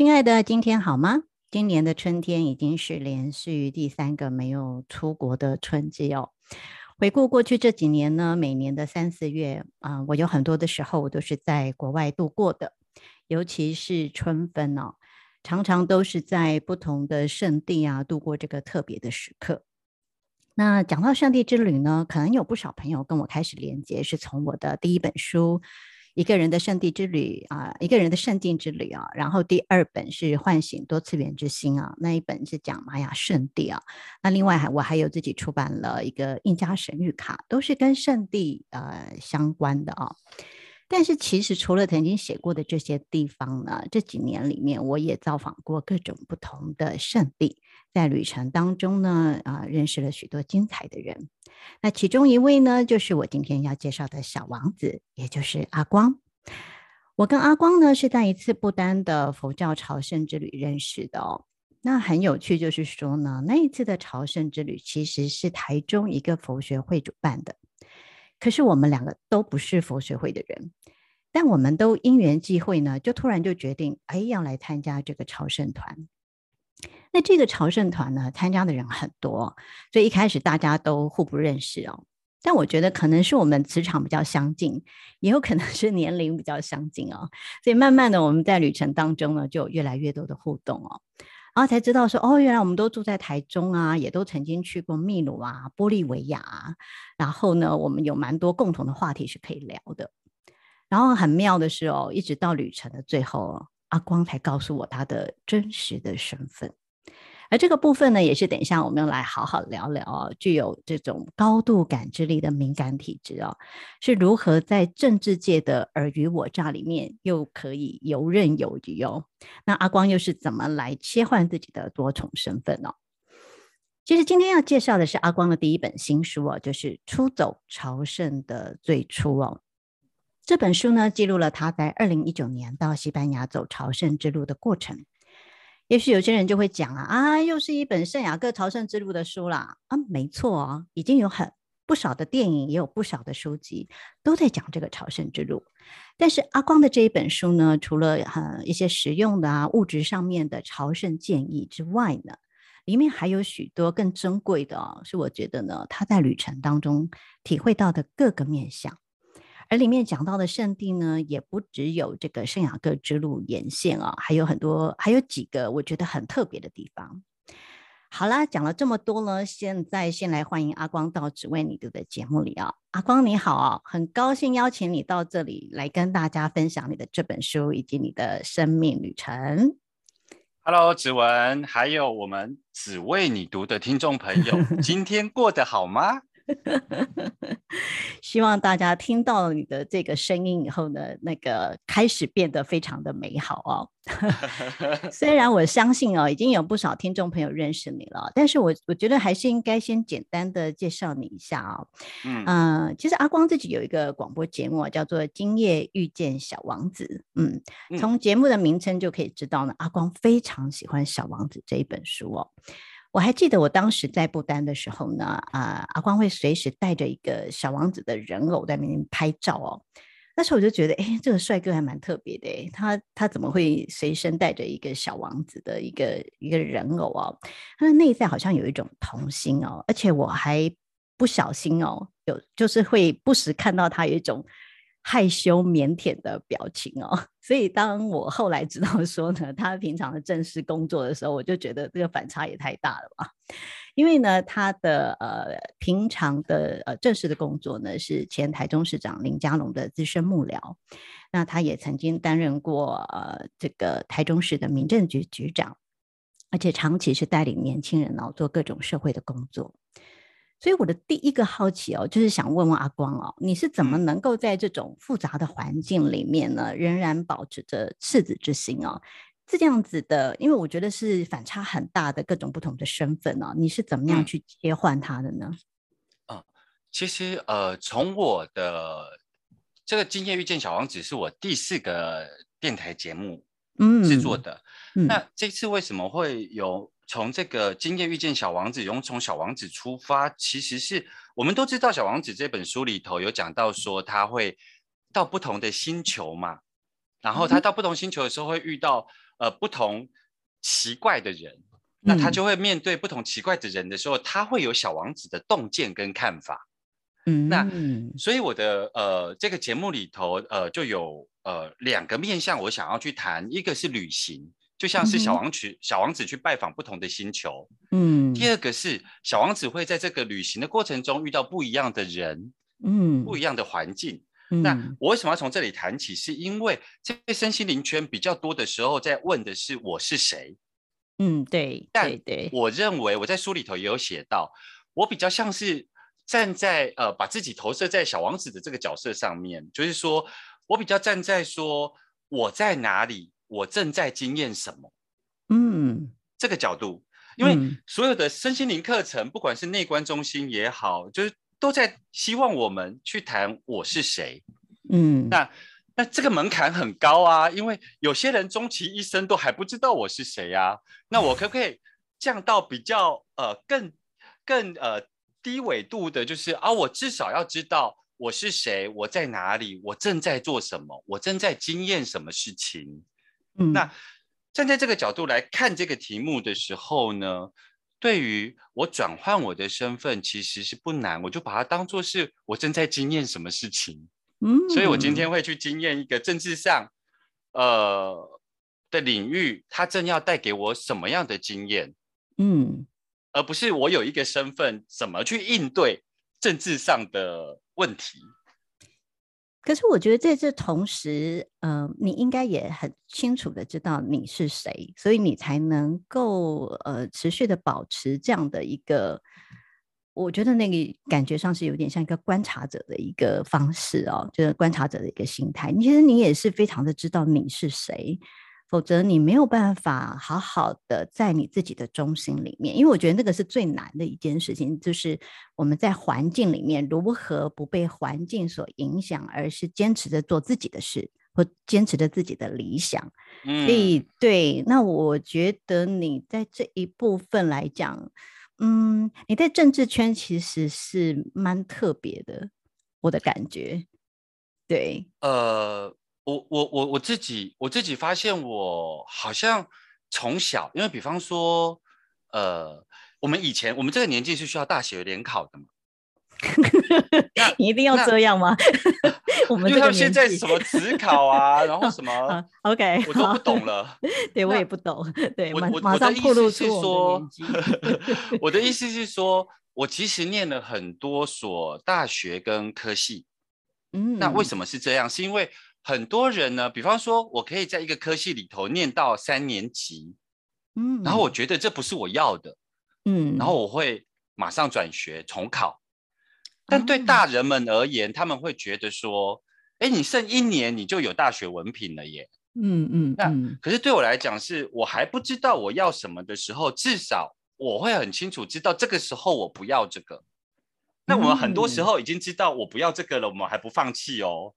亲爱的，今天好吗？今年的春天已经是连续第三个没有出国的春季哦。回顾过去这几年呢，每年的三四月啊、我有很多的时候我都是在国外度过的，尤其是春分哦，常常都是在不同的圣地啊度过这个特别的时刻。那讲到圣地之旅呢，可能有不少朋友跟我开始连接，是从我的第一本书。一个人的圣地之旅啊，一个人的圣境之旅啊，然后第二本是唤醒多次元之心啊，那一本是讲玛雅圣地啊，那另外还我还有自己出版了一个印加神谕卡，都是跟圣地呃相关的啊。但是其实除了曾经写过的这些地方呢，这几年里面我也造访过各种不同的圣地，在旅程当中呢，啊、认识了许多精彩的人。那其中一位呢，就是我今天要介绍的小王子，也就是阿光。我跟阿光呢是在一次不丹的佛教朝圣之旅认识的哦。那很有趣，就是说呢，那一次的朝圣之旅其实是台中一个佛学会主办的。可是我们两个都不是佛学会的人，但我们都因缘际会呢，就突然就决定，哎，要来参加这个朝圣团。那这个朝圣团呢，参加的人很多，所以一开始大家都互不认识哦。但我觉得可能是我们磁场比较相近，也有可能是年龄比较相近哦。所以慢慢的，我们在旅程当中呢，就有越来越多的互动哦。然后才知道说，哦，原来我们都住在台中啊，也都曾经去过秘鲁啊、玻利维亚啊。然后呢，我们有蛮多共同的话题是可以聊的。然后很妙的是哦，一直到旅程的最后，阿光才告诉我他的真实的身份。而这个部分呢，也是等一下我们要来好好聊聊哦。具有这种高度感知力的敏感体质哦，是如何在政治界的尔虞我诈里面又可以游刃有余哦？那阿光又是怎么来切换自己的多重身份呢？其实今天要介绍的是阿光的第一本新书哦，就是《出走朝圣的最初》哦。这本书呢，记录了他在二零一九年到西班牙走朝圣之路的过程。也许有些人就会讲啊，啊，又是一本圣雅各朝圣之路的书啦。啊，没错啊，已经有很不少的电影，也有不少的书籍都在讲这个朝圣之路。但是阿光的这一本书呢，除了呃一些实用的啊物质上面的朝圣建议之外呢，里面还有许多更珍贵的啊，是我觉得呢他在旅程当中体会到的各个面向。而里面讲到的圣地呢，也不只有这个圣雅各之路沿线啊，还有很多，还有几个我觉得很特别的地方。好啦，讲了这么多呢，现在先来欢迎阿光到只为你读的节目里啊。阿光你好啊，很高兴邀请你到这里来跟大家分享你的这本书以及你的生命旅程。Hello，子文，还有我们只为你读的听众朋友，今天过得好吗？希望大家听到你的这个声音以后呢，那个开始变得非常的美好哦。虽然我相信哦，已经有不少听众朋友认识你了，但是我我觉得还是应该先简单的介绍你一下哦。嗯、呃，其实阿光自己有一个广播节目叫做《今夜遇见小王子》。嗯，从节目的名称就可以知道呢，阿光非常喜欢《小王子》这一本书哦。我还记得我当时在不丹的时候呢，啊，阿光会随时带着一个小王子的人偶在那边拍照哦。那时候我就觉得，哎，这个帅哥还蛮特别的，他他怎么会随身带着一个小王子的一个一个人偶哦？他的内在好像有一种童心哦，而且我还不小心哦，有就是会不时看到他有一种。害羞腼腆的表情哦，所以当我后来知道说呢，他平常的正式工作的时候，我就觉得这个反差也太大了吧。因为呢，他的呃平常的呃正式的工作呢是前台中市长林佳龙的资深幕僚，那他也曾经担任过呃这个台中市的民政局局长，而且长期是带领年轻人哦做各种社会的工作。所以我的第一个好奇哦，就是想问问阿光哦，你是怎么能够在这种复杂的环境里面呢，仍然保持着赤子之心哦？是这样子的，因为我觉得是反差很大的各种不同的身份哦，你是怎么样去切换它的呢？嗯，其实呃，从我的这个《今夜遇见小王子》是我第四个电台节目嗯制作的，嗯嗯、那这次为什么会有从这个《今夜遇见小王子》，用从小王子出发？其实是我们都知道，《小王子》这本书里头有讲到说他会到不同的星球嘛，然后他到不同星球的时候会遇到。呃，不同奇怪的人，那他就会面对不同奇怪的人的时候，嗯、他会有小王子的洞见跟看法。嗯，那所以我的呃这个节目里头呃就有呃两个面向，我想要去谈，一个是旅行，就像是小王去、嗯、小王子去拜访不同的星球。嗯，第二个是小王子会在这个旅行的过程中遇到不一样的人，嗯，不一样的环境。那我为什么要从这里谈起？是因为这个身心灵圈比较多的时候，在问的是我是谁？嗯，对。但对，我认为我在书里头也有写到，我比较像是站在呃，把自己投射在小王子的这个角色上面，就是说我比较站在说我在哪里，我正在经验什么？嗯，这个角度，因为所有的身心灵课程，不管是内观中心也好，就是。都在希望我们去谈我是谁，嗯，那那这个门槛很高啊，因为有些人终其一生都还不知道我是谁啊。那我可不可以降到比较呃更更呃低纬度的，就是啊，我至少要知道我是谁，我在哪里，我正在做什么，我正在经验什么事情。嗯，那站在这个角度来看这个题目的时候呢，对于我转换我的身份，其实是不难，我就把它当做是我正在经验什么事情。嗯，所以我今天会去经验一个政治上，呃的领域，它正要带给我什么样的经验？嗯，而不是我有一个身份，怎么去应对政治上的问题。可是我觉得在这同时，嗯、你应该也很清楚的知道你是谁，所以你才能够呃持续的保持这样的一个，我觉得那个感觉上是有点像一个观察者的一个方式哦，就是观察者的一个心态。其实你也是非常的知道你是谁。否则你没有办法好好的在你自己的中心里面，因为我觉得那个是最难的一件事情，就是我们在环境里面如何不被环境所影响，而是坚持着做自己的事，或坚持着自己的理想。嗯，所以对，那我觉得你在这一部分来讲，嗯，你在政治圈其实是蛮特别的，我的感觉，对，呃。我我我我自己我自己发现，我好像从小，因为比方说，呃，我们以前我们这个年纪是需要大学联考的嘛？你一定要这样吗？我们就像现在什么职考啊，然后什么，OK，我都不懂了。对，我也不懂。对，我我的意思是说，我的意思是说，我其实念了很多所大学跟科系。嗯，那为什么是这样？是因为很多人呢，比方说，我可以在一个科系里头念到三年级，嗯，然后我觉得这不是我要的，嗯，然后我会马上转学重考。但对大人们而言，嗯、他们会觉得说，哎，你剩一年你就有大学文凭了耶，嗯嗯。那可是对我来讲，是我还不知道我要什么的时候，至少我会很清楚知道这个时候我不要这个。那我们很多时候已经知道我不要这个了，我们还不放弃哦。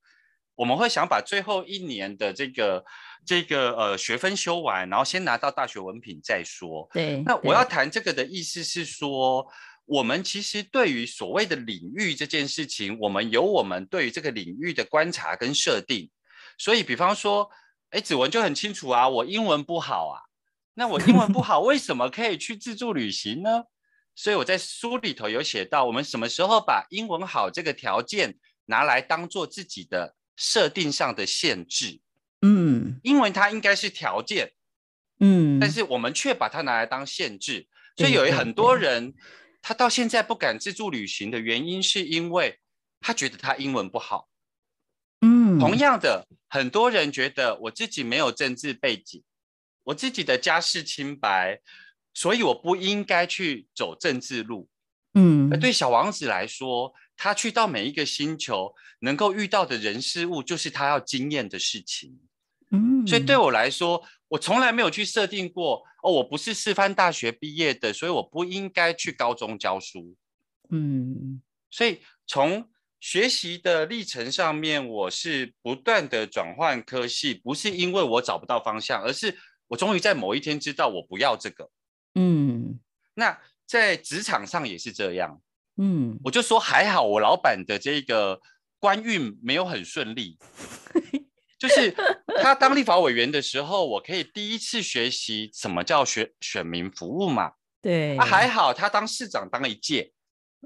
我们会想把最后一年的这个这个呃学分修完，然后先拿到大学文凭再说。对，那我要谈这个的意思是说，我们其实对于所谓的领域这件事情，我们有我们对于这个领域的观察跟设定。所以，比方说，哎，子文就很清楚啊，我英文不好啊，那我英文不 好，为什么可以去自助旅行呢？所以我在书里头有写到，我们什么时候把英文好这个条件拿来当做自己的。设定上的限制，嗯，因为它应该是条件，嗯，但是我们却把它拿来当限制，所以有很多人他到现在不敢自助旅行的原因，是因为他觉得他英文不好，嗯，同样的，很多人觉得我自己没有政治背景，我自己的家世清白，所以我不应该去走政治路，嗯，而对小王子来说，他去到每一个星球，能够遇到的人事物，就是他要经验的事情。嗯，所以对我来说，我从来没有去设定过哦，我不是师范大学毕业的，所以我不应该去高中教书。嗯，所以从学习的历程上面，我是不断的转换科系，不是因为我找不到方向，而是我终于在某一天知道我不要这个。嗯，那在职场上也是这样。嗯，我就说还好，我老板的这个官运没有很顺利。就是他当立法委员的时候，我可以第一次学习什么叫选选民服务嘛。对，啊还好，他当市长当一届，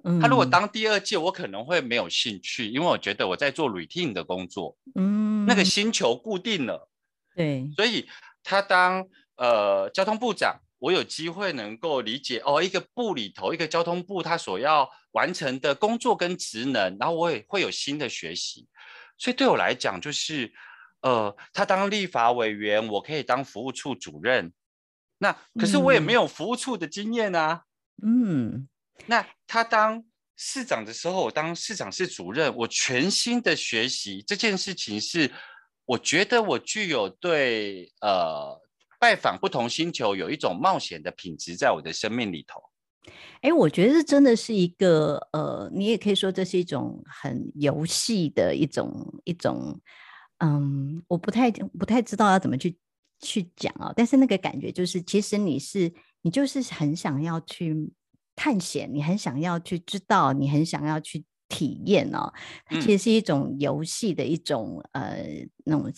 嗯，他如果当第二届，我可能会没有兴趣，因为我觉得我在做 routine 的工作，嗯，那个星球固定了，对，所以他当呃交通部长，我有机会能够理解哦，一个部里头一个交通部他所要完成的工作跟职能，然后我也会有新的学习，所以对我来讲就是。呃，他当立法委员，我可以当服务处主任。那可是我也没有服务处的经验啊。嗯，那他当市长的时候，我当市长室主任，我全新的学习这件事情是，我觉得我具有对呃拜访不同星球有一种冒险的品质在我的生命里头。哎，我觉得这真的是一个呃，你也可以说这是一种很游戏的一种一种。嗯，我不太不太知道要怎么去去讲哦，但是那个感觉就是，其实你是你就是很想要去探险，你很想要去知道，你很想要去体验哦。它其实是一种游戏的一种、嗯、呃那种。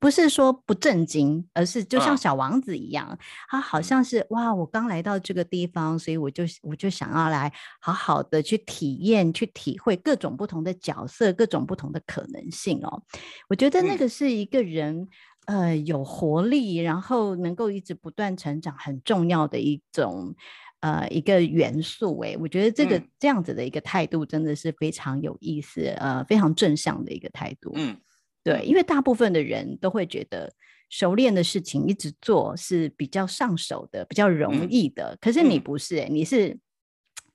不是说不正经，而是就像小王子一样，啊、他好像是哇，我刚来到这个地方，所以我就我就想要来好好的去体验、去体会各种不同的角色、各种不同的可能性哦。我觉得那个是一个人、嗯、呃有活力，然后能够一直不断成长很重要的一种呃一个元素。哎，我觉得这个、嗯、这样子的一个态度真的是非常有意思，呃，非常正向的一个态度。嗯。对，因为大部分的人都会觉得熟练的事情一直做是比较上手的、比较容易的。嗯、可是你不是、欸，你是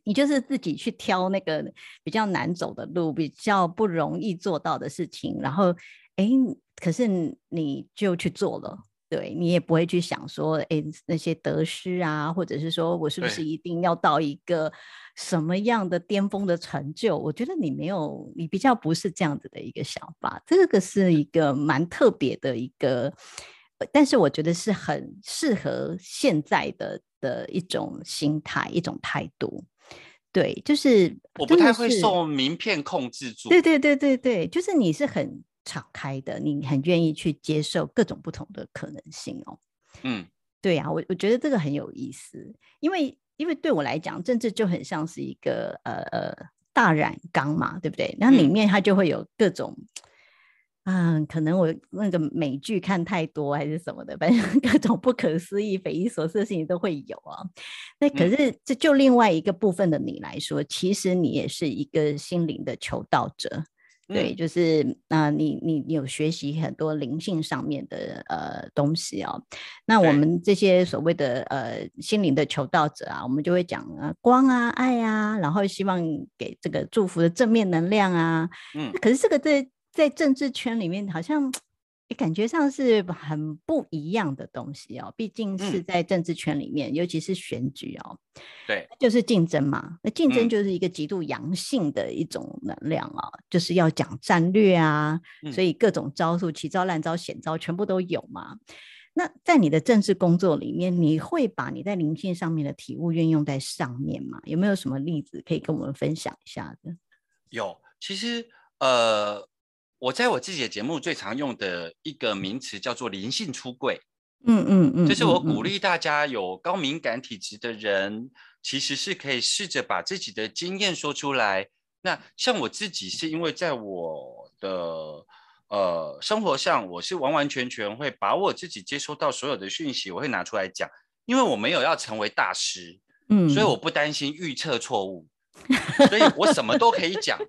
你就是自己去挑那个比较难走的路、比较不容易做到的事情，然后哎，可是你就去做了。对，你也不会去想说，哎，那些得失啊，或者是说我是不是一定要到一个什么样的巅峰的成就？我觉得你没有，你比较不是这样子的一个想法。这个是一个蛮特别的一个，但是我觉得是很适合现在的的一种心态、一种态度。对，就是我不太会受名片控制住。对对对对对，就是你是很。敞开的，你很愿意去接受各种不同的可能性哦。嗯，对呀、啊，我我觉得这个很有意思，因为因为对我来讲，政治就很像是一个呃呃大染缸嘛，对不对？那里面它就会有各种，嗯、呃，可能我那个美剧看太多还是什么的，反正 各种不可思议、匪夷所思的事情都会有啊。那可是这就另外一个部分的你来说，其实你也是一个心灵的求道者。对，就是那、呃、你你你有学习很多灵性上面的呃东西哦。那我们这些所谓的呃心灵的求道者啊，我们就会讲啊光啊爱啊，然后希望给这个祝福的正面能量啊。嗯，可是这个在在政治圈里面好像。感觉上是很不一样的东西哦，毕竟是在政治圈里面，嗯、尤其是选举哦，对，就是竞争嘛。那竞争就是一个极度阳性的一种能量啊、哦，嗯、就是要讲战略啊，嗯、所以各种招数、奇招、烂招、险招全部都有嘛。那在你的政治工作里面，你会把你在灵性上面的体悟运用在上面吗？有没有什么例子可以跟我们分享一下的？有，其实呃。我在我自己的节目最常用的一个名词叫做灵性出柜，嗯嗯嗯，就是我鼓励大家有高敏感体质的人，其实是可以试着把自己的经验说出来。那像我自己是因为在我的呃生活上，我是完完全全会把我自己接收到所有的讯息，我会拿出来讲，因为我没有要成为大师，嗯，所以我不担心预测错误。所以我什么都可以讲，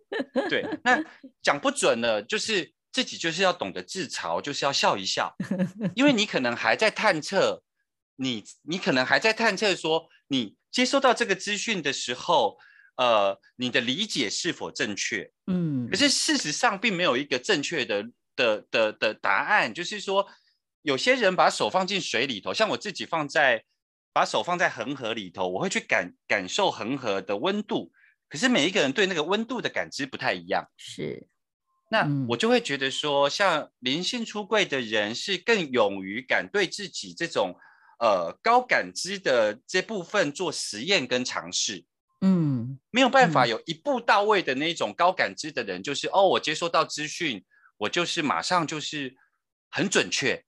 对，那讲不准了，就是自己就是要懂得自嘲，就是要笑一笑，因为你可能还在探测，你你可能还在探测说，你接收到这个资讯的时候，呃，你的理解是否正确？嗯，可是事实上并没有一个正确的的的的答案。就是说，有些人把手放进水里头，像我自己放在把手放在恒河里头，我会去感感受恒河的温度。可是每一个人对那个温度的感知不太一样。是，那我就会觉得说，像灵性出柜的人是更勇于敢对自己这种呃高感知的这部分做实验跟尝试。嗯，没有办法有一步到位的那种高感知的人，就是、嗯、哦，我接收到资讯，我就是马上就是很准确，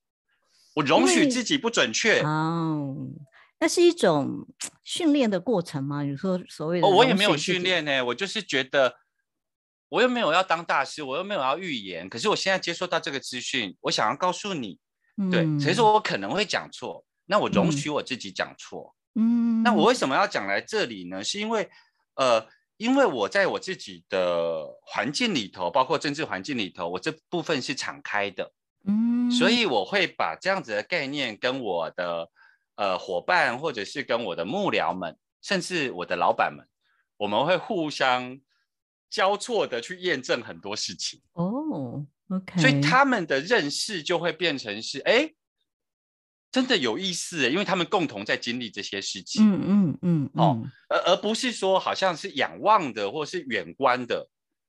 我容许自己不准确。哦，那是一种训练的过程吗？你说所谓的、哦，我也没有训练呢，我就是觉得我又没有要当大师，我又没有要预言，可是我现在接收到这个资讯，我想要告诉你，嗯、对，所以说我可能会讲错，那我容许我自己讲错。嗯嗯，那我为什么要讲来这里呢？是因为，呃，因为我在我自己的环境里头，包括政治环境里头，我这部分是敞开的，嗯，所以我会把这样子的概念跟我的呃伙伴，或者是跟我的幕僚们，甚至我的老板们，我们会互相交错的去验证很多事情。哦，OK，所以他们的认识就会变成是，哎。真的有意思，因为他们共同在经历这些事情。嗯嗯嗯，哦，而而不是说好像是仰望的或是远观的。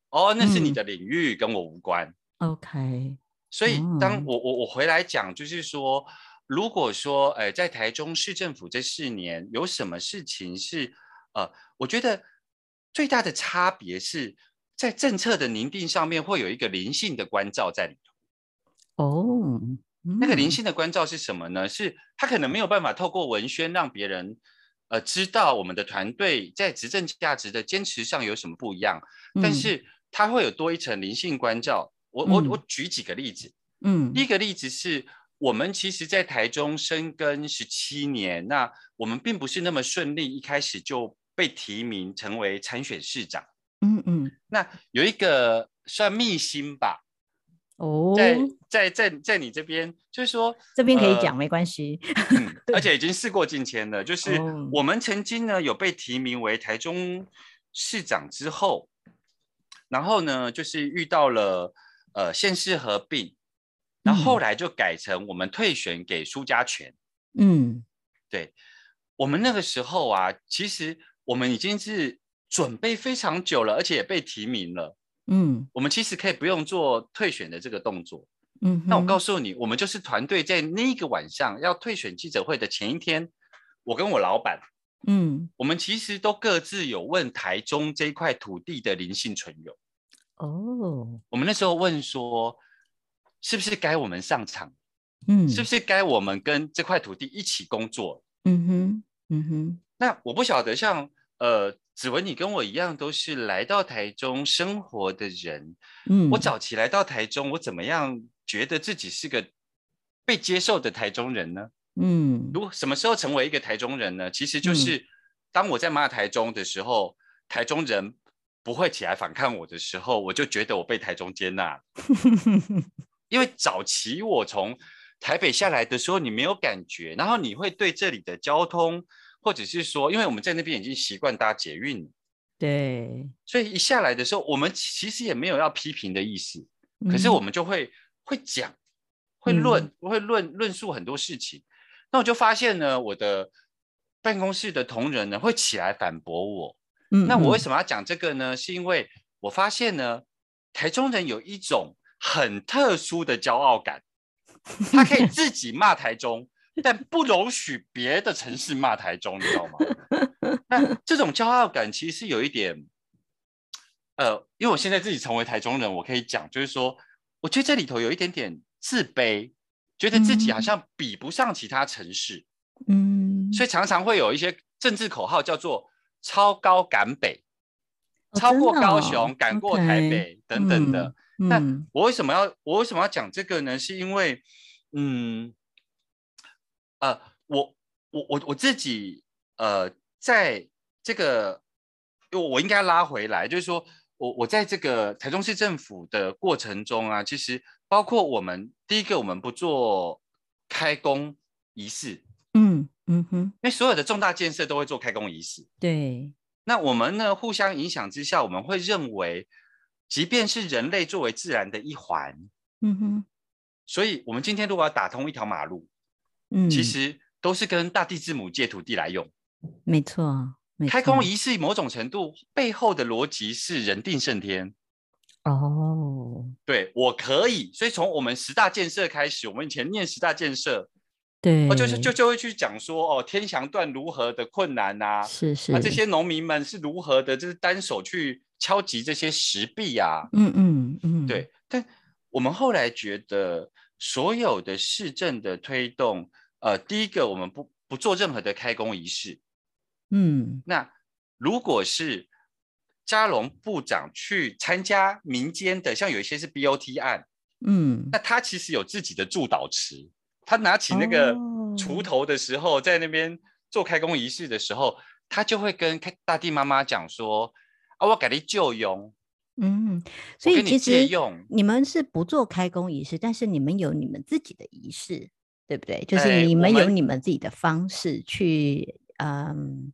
哦，那是你的领域，跟我无关。嗯、OK。所以当我我我回来讲，就是说，如果说，哎，在台中市政府这四年有什么事情是，呃，我觉得最大的差别是在政策的拟定上面会有一个灵性的关照在里头。哦。那个灵性的关照是什么呢？是他可能没有办法透过文宣让别人，呃，知道我们的团队在执政价值的坚持上有什么不一样，嗯、但是他会有多一层灵性关照。我我我举几个例子，嗯，第一个例子是我们其实，在台中深耕十七年，那我们并不是那么顺利，一开始就被提名成为参选市长，嗯嗯，那有一个算秘辛吧。哦，在在在在你这边，就是说这边可以讲、呃、没关系、嗯，而且已经事过境迁了。就是我们曾经呢有被提名为台中市长之后，然后呢就是遇到了呃县市合并，然后后来就改成我们退选给苏家全。嗯，对，我们那个时候啊，其实我们已经是准备非常久了，而且也被提名了。嗯，我们其实可以不用做退选的这个动作。嗯，那我告诉你，我们就是团队在那个晚上要退选记者会的前一天，我跟我老板，嗯，我们其实都各自有问台中这一块土地的灵性存有。哦，我们那时候问说，是不是该我们上场？嗯，是不是该我们跟这块土地一起工作？嗯哼，嗯哼。那我不晓得像，像呃。子文，你跟我一样都是来到台中生活的人。嗯，我早期来到台中，我怎么样觉得自己是个被接受的台中人呢？嗯，如什么时候成为一个台中人呢？其实就是当我在骂台中的时候，台中人不会起来反抗我的时候，我就觉得我被台中接纳。因为早期我从台北下来的时候，你没有感觉，然后你会对这里的交通。或者是说，因为我们在那边已经习惯搭捷运，对，所以一下来的时候，我们其实也没有要批评的意思，嗯、可是我们就会会讲，会论，嗯、会论论述很多事情。那我就发现呢，我的办公室的同仁呢会起来反驳我。嗯，那我为什么要讲这个呢？是因为我发现呢，台中人有一种很特殊的骄傲感，他可以自己骂台中。但不容许别的城市骂台中，你知道吗？那 这种骄傲感其实有一点，呃，因为我现在自己成为台中人，我可以讲，就是说，我觉得这里头有一点点自卑，觉得自己好像比不上其他城市，嗯，所以常常会有一些政治口号叫做“超高赶北”，超过高雄，赶过台北等等的。那我为什么要我为什么要讲这个呢？是因为，嗯。呃，我我我我自己呃，在这个，我我应该拉回来，就是说我我在这个台中市政府的过程中啊，其实包括我们第一个，我们不做开工仪式，嗯嗯哼，因为所有的重大建设都会做开工仪式，对，那我们呢，互相影响之下，我们会认为，即便是人类作为自然的一环，嗯哼，所以我们今天如果要打通一条马路，嗯，其实都是跟大地之母借土地来用，没错，没错。开工仪式某种程度背后的逻辑是人定胜天。哦，对，我可以，所以从我们十大建设开始，我们以前念十大建设。对，哦，就是就就会去讲说哦，天祥段如何的困难呐，是是，啊，这些农民们是如何的，就是单手去敲击这些石壁啊，嗯嗯嗯，对。但我们后来觉得，所有的市政的推动，呃，第一个我们不不做任何的开工仪式，嗯，那如果是嘉龙部长去参加民间的，像有一些是 BOT 案，嗯，那他其实有自己的祝祷词。他拿起那个锄头的时候，oh. 在那边做开工仪式的时候，他就会跟大地妈妈讲说：“啊，我给你借用。”嗯，所以其实你们是不做开工仪式，但是你们有你们自己的仪式，对不对？就是你们有你们自己的方式去，嗯，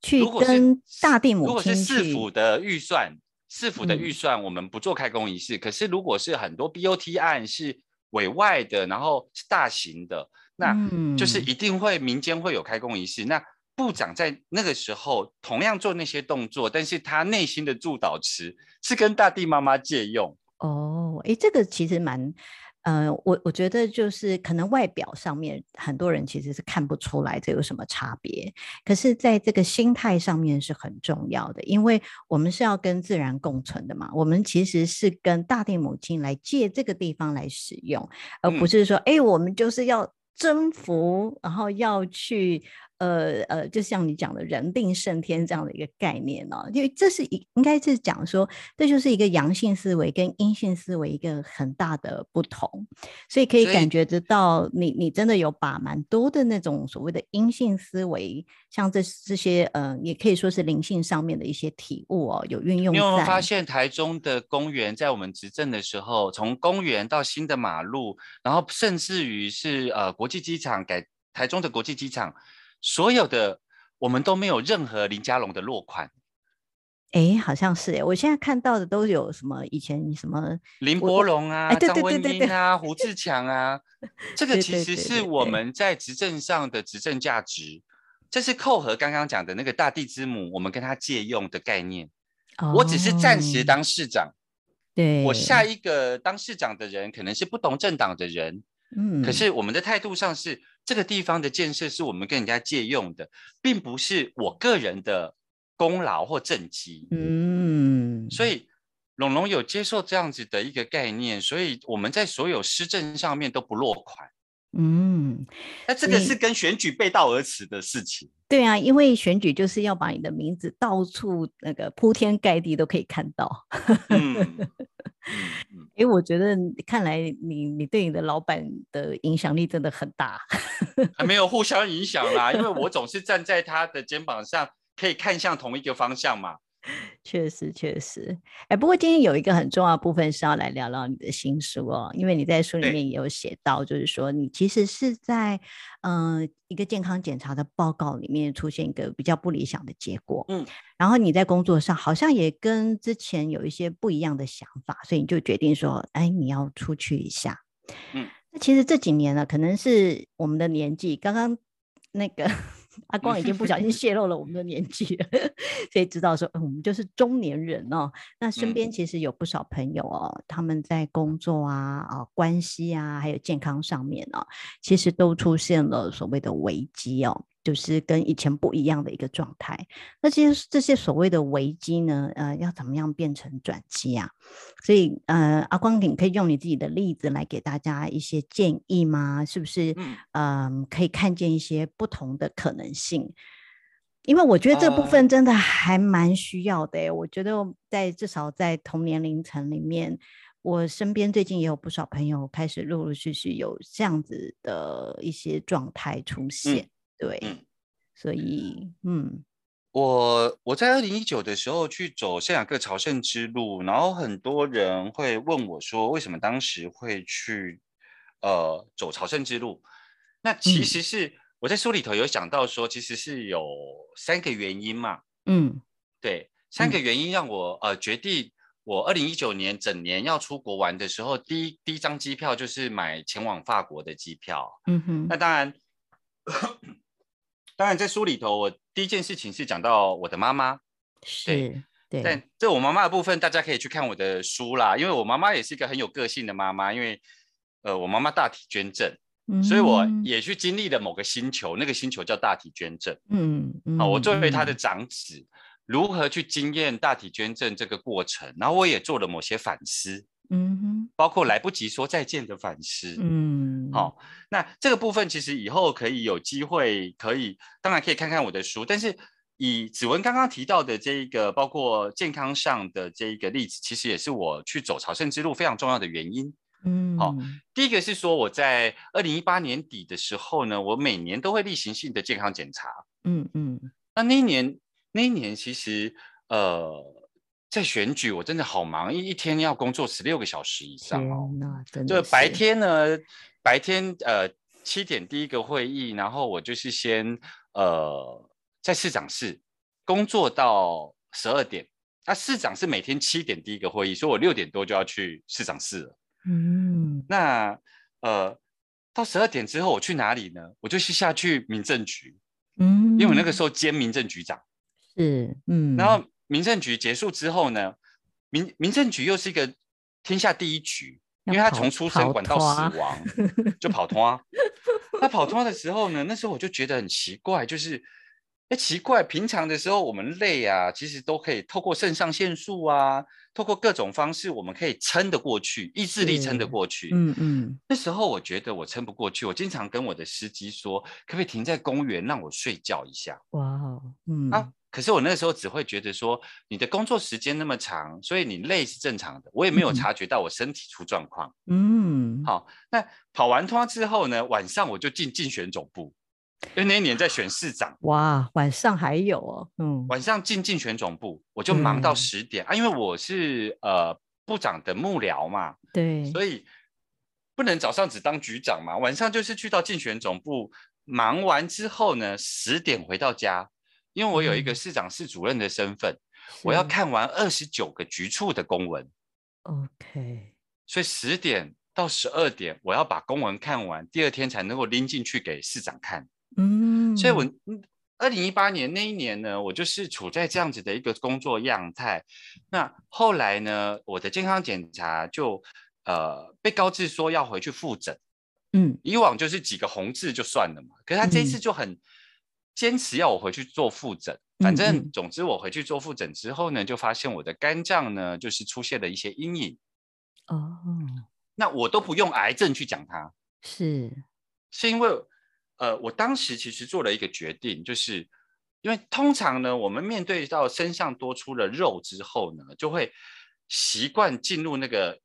去跟大地母亲。如果是市府的预算，市府的预算，我们不做开工仪式。嗯、可是如果是很多 BOT 案是。委外的，然后是大型的，那就是一定会民间会有开工仪式。嗯、那部长在那个时候同样做那些动作，但是他内心的助导词是跟大地妈妈借用。哦，哎，这个其实蛮。呃，我我觉得就是可能外表上面很多人其实是看不出来这有什么差别，可是在这个心态上面是很重要的，因为我们是要跟自然共存的嘛，我们其实是跟大地母亲来借这个地方来使用，而不是说，哎，我们就是要征服，然后要去。呃呃，就像你讲的“人定胜天”这样的一个概念哦，因为这是一应该是讲说，这就是一个阳性思维跟阴性思维一个很大的不同，所以可以感觉得到你，你你真的有把蛮多的那种所谓的阴性思维，像这这些呃，也可以说是灵性上面的一些体悟哦，有运用。你有没有发现台中的公园在我们执政的时候，从公园到新的马路，然后甚至于是呃国际机场改台中的国际机场。所有的我们都没有任何林佳龙的落款，哎，好像是哎，我现在看到的都有什么以前什么林柏龙啊、张文英啊、胡志强啊，这个其实是我们在执政上的执政价值，这是扣合刚刚讲的那个大地之母，我们跟他借用的概念。哦、我只是暂时当市长，对，我下一个当市长的人可能是不同政党的人，嗯，可是我们的态度上是。这个地方的建设是我们跟人家借用的，并不是我个人的功劳或政绩。嗯，所以龙龙有接受这样子的一个概念，所以我们在所有施政上面都不落款。嗯，那这个是跟选举背道而驰的事情。对啊，因为选举就是要把你的名字到处那个铺天盖地都可以看到。嗯。哎，我觉得看来你你对你的老板的影响力真的很大，还没有互相影响啦，因为我 总是站在他的肩膀上，可以看向同一个方向嘛。确实确实，哎，不过今天有一个很重要的部分是要来聊聊你的新书哦，因为你在书里面也有写到，就是说你其实是在嗯、呃、一个健康检查的报告里面出现一个比较不理想的结果，嗯，然后你在工作上好像也跟之前有一些不一样的想法，所以你就决定说，哎，你要出去一下，嗯，那其实这几年呢，可能是我们的年纪，刚刚那个。阿光已经不小心泄露了我们的年纪了，所以知道说，嗯，我们就是中年人哦。那身边其实有不少朋友哦，他们在工作啊、啊关系啊，还有健康上面哦，其实都出现了所谓的危机哦。就是跟以前不一样的一个状态。那其实这些所谓的危机呢，呃，要怎么样变成转机啊？所以，呃，阿光，你可以用你自己的例子来给大家一些建议吗？是不是？嗯、呃，可以看见一些不同的可能性。因为我觉得这部分真的还蛮需要的。我觉得在至少在同年龄层里面，我身边最近也有不少朋友开始陆陆续续有这样子的一些状态出现。嗯对，嗯，所以，嗯，我我在二零一九的时候去走圣雅各朝圣之路，然后很多人会问我说，为什么当时会去呃走朝圣之路？那其实是我在书里头有讲到说，其实是有三个原因嘛。嗯，对，三个原因让我、嗯、呃决定，我二零一九年整年要出国玩的时候，第一第一张机票就是买前往法国的机票。嗯哼，那当然，当然在书里头，我第一件事情是讲到我的妈妈。是。对，但这我妈妈的部分，大家可以去看我的书啦。因为我妈妈也是一个很有个性的妈妈，因为呃，我妈妈大体捐赠，嗯、所以我也去经历了某个星球，那个星球叫大体捐赠。嗯嗯，好，我作为她的长子，嗯、如何去经验大体捐赠这个过程，然后我也做了某些反思。嗯哼，包括来不及说再见的反思。嗯，好，那这个部分其实以后可以有机会，可以当然可以看看我的书，但是。以子文刚刚提到的这一个，包括健康上的这一个例子，其实也是我去走朝圣之路非常重要的原因。嗯，好，第一个是说我在二零一八年底的时候呢，我每年都会例行性的健康检查。嗯嗯，那那一年那一年其实呃在选举，我真的好忙，一一天要工作十六个小时以上哦。那真的就白天呢，白天呃七点第一个会议，然后我就是先呃。在市长室工作到十二点，那市长是每天七点第一个会议，所以我六点多就要去市长室了。嗯，那呃，到十二点之后我去哪里呢？我就是下去民政局，嗯，因为我那个时候兼民政局长，是，嗯，然后民政局结束之后呢，民民政局又是一个天下第一局，因为他从出生管到死亡就跑通啊。那跑通的时候呢，那时候我就觉得很奇怪，就是。哎，奇怪，平常的时候我们累啊，其实都可以透过肾上腺素啊，透过各种方式，我们可以撑得过去，意志力撑得过去。嗯嗯。那时候我觉得我撑不过去，我经常跟我的司机说，可不可以停在公园让我睡觉一下？哇，嗯啊，可是我那时候只会觉得说，你的工作时间那么长，所以你累是正常的，我也没有察觉到我身体出状况。嗯，好，那跑完通之后呢，晚上我就进竞选总部。因为那一年在选市长，哇，晚上还有哦，嗯，晚上进竞选总部，我就忙到十点啊，因为我是呃部长的幕僚嘛，对，所以不能早上只当局长嘛，晚上就是去到竞选总部，忙完之后呢，十点回到家，因为我有一个市长室主任的身份，嗯、我要看完二十九个局处的公文，OK，所以十点到十二点，我要把公文看完，第二天才能够拎进去给市长看。嗯，所以我二零一八年那一年呢，我就是处在这样子的一个工作样态。那后来呢，我的健康检查就呃被告知说要回去复诊。嗯，以往就是几个红字就算了嘛，可是他这一次就很坚持要我回去做复诊。嗯、反正总之我回去做复诊之后呢，就发现我的肝脏呢就是出现了一些阴影。哦，那我都不用癌症去讲它，是是因为。呃，我当时其实做了一个决定，就是因为通常呢，我们面对到身上多出了肉之后呢，就会习惯进入那个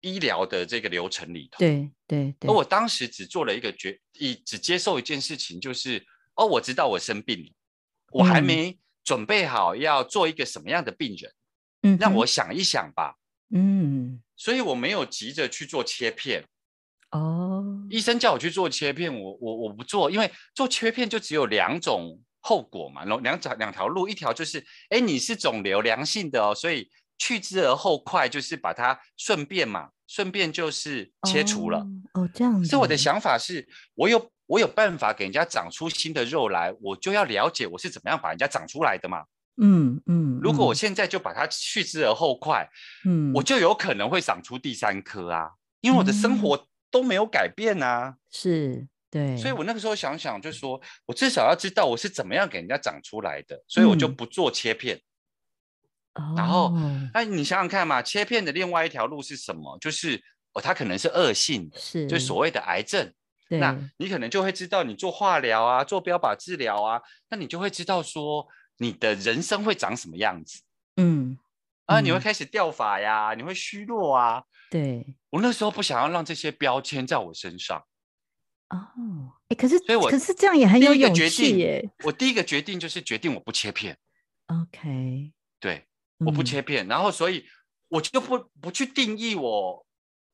医疗的这个流程里头。对对对。而我当时只做了一个决，一只接受一件事情，就是哦，我知道我生病了，我还没准备好要做一个什么样的病人，嗯，让我想一想吧，嗯，所以我没有急着去做切片。哦，医生叫我去做切片，我我我不做，因为做切片就只有两种后果嘛，然后两条两条路，一条就是，哎，你是肿瘤良性的哦，所以去之而后快，就是把它顺便嘛，顺便就是切除了。哦，哦，这样子。所以我的想法是，我有我有办法给人家长出新的肉来，我就要了解我是怎么样把人家长出来的嘛。嗯嗯。如果我现在就把它去之而后快，嗯，我就有可能会长出第三颗啊，因为我的生活、嗯。都没有改变呐、啊，是对，所以我那个时候想想，就是说我至少要知道我是怎么样给人家长出来的，所以我就不做切片。嗯、然后，那、哦、你想想看嘛，切片的另外一条路是什么？就是哦，它可能是恶性的，是，就所谓的癌症。对，那你可能就会知道，你做化疗啊，做标靶治疗啊，那你就会知道说你的人生会长什么样子。嗯。啊，你会开始掉发呀，你会虚弱啊。对，我那时候不想要让这些标签在我身上。哦，哎，可是，所以我可是这样也很有勇气耶。我第一个决定就是决定我不切片。OK，对，我不切片，嗯、然后所以我就不不去定义我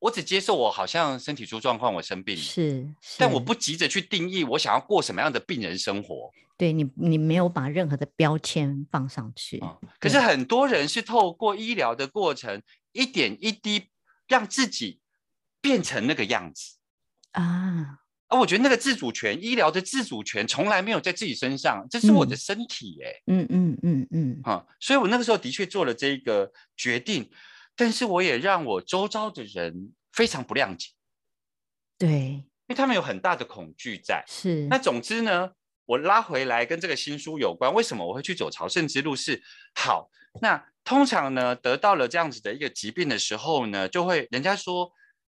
我只接受我好像身体出状况，我生病了，是，是，但我不急着去定义我想要过什么样的病人生活。对你，你没有把任何的标签放上去。嗯，可是很多人是透过医疗的过程，一点一滴让自己变成那个样子啊。啊，我觉得那个自主权，医疗的自主权从来没有在自己身上，这是我的身体，哎，嗯嗯嗯嗯，哈、嗯，所以我那个时候的确做了这个决定，但是我也让我周遭的人非常不谅解，对，因为他们有很大的恐惧在。是，那总之呢，我拉回来跟这个新书有关，为什么我会去走朝圣之路是？是好，那通常呢，得到了这样子的一个疾病的时候呢，就会人家说，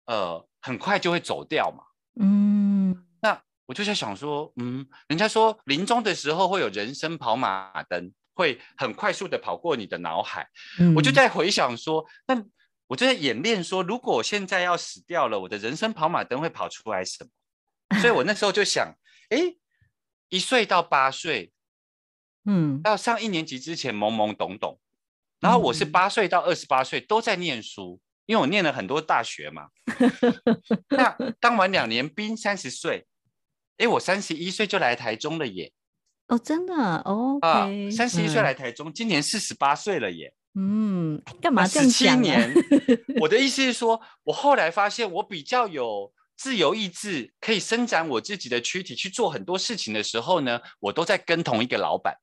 呃，很快就会走掉嘛，嗯。那我就在想说，嗯，人家说临终的时候会有人生跑马灯，会很快速的跑过你的脑海。嗯，我就在回想说，那我就在演练说，如果我现在要死掉了，我的人生跑马灯会跑出来什么？所以我那时候就想，哎，一岁到八岁，嗯，到上一年级之前懵懵懂懂，然后我是八岁到二十八岁都在念书，因为我念了很多大学嘛。那当完两年兵，三十岁。哎，我三十一岁就来台中了耶！哦，真的哦啊，三十一岁来台中，嗯、今年四十八岁了耶！嗯，干嘛这样讲、啊？十七年，我的意思是说，我后来发现我比较有自由意志，可以伸展我自己的躯体去做很多事情的时候呢，我都在跟同一个老板。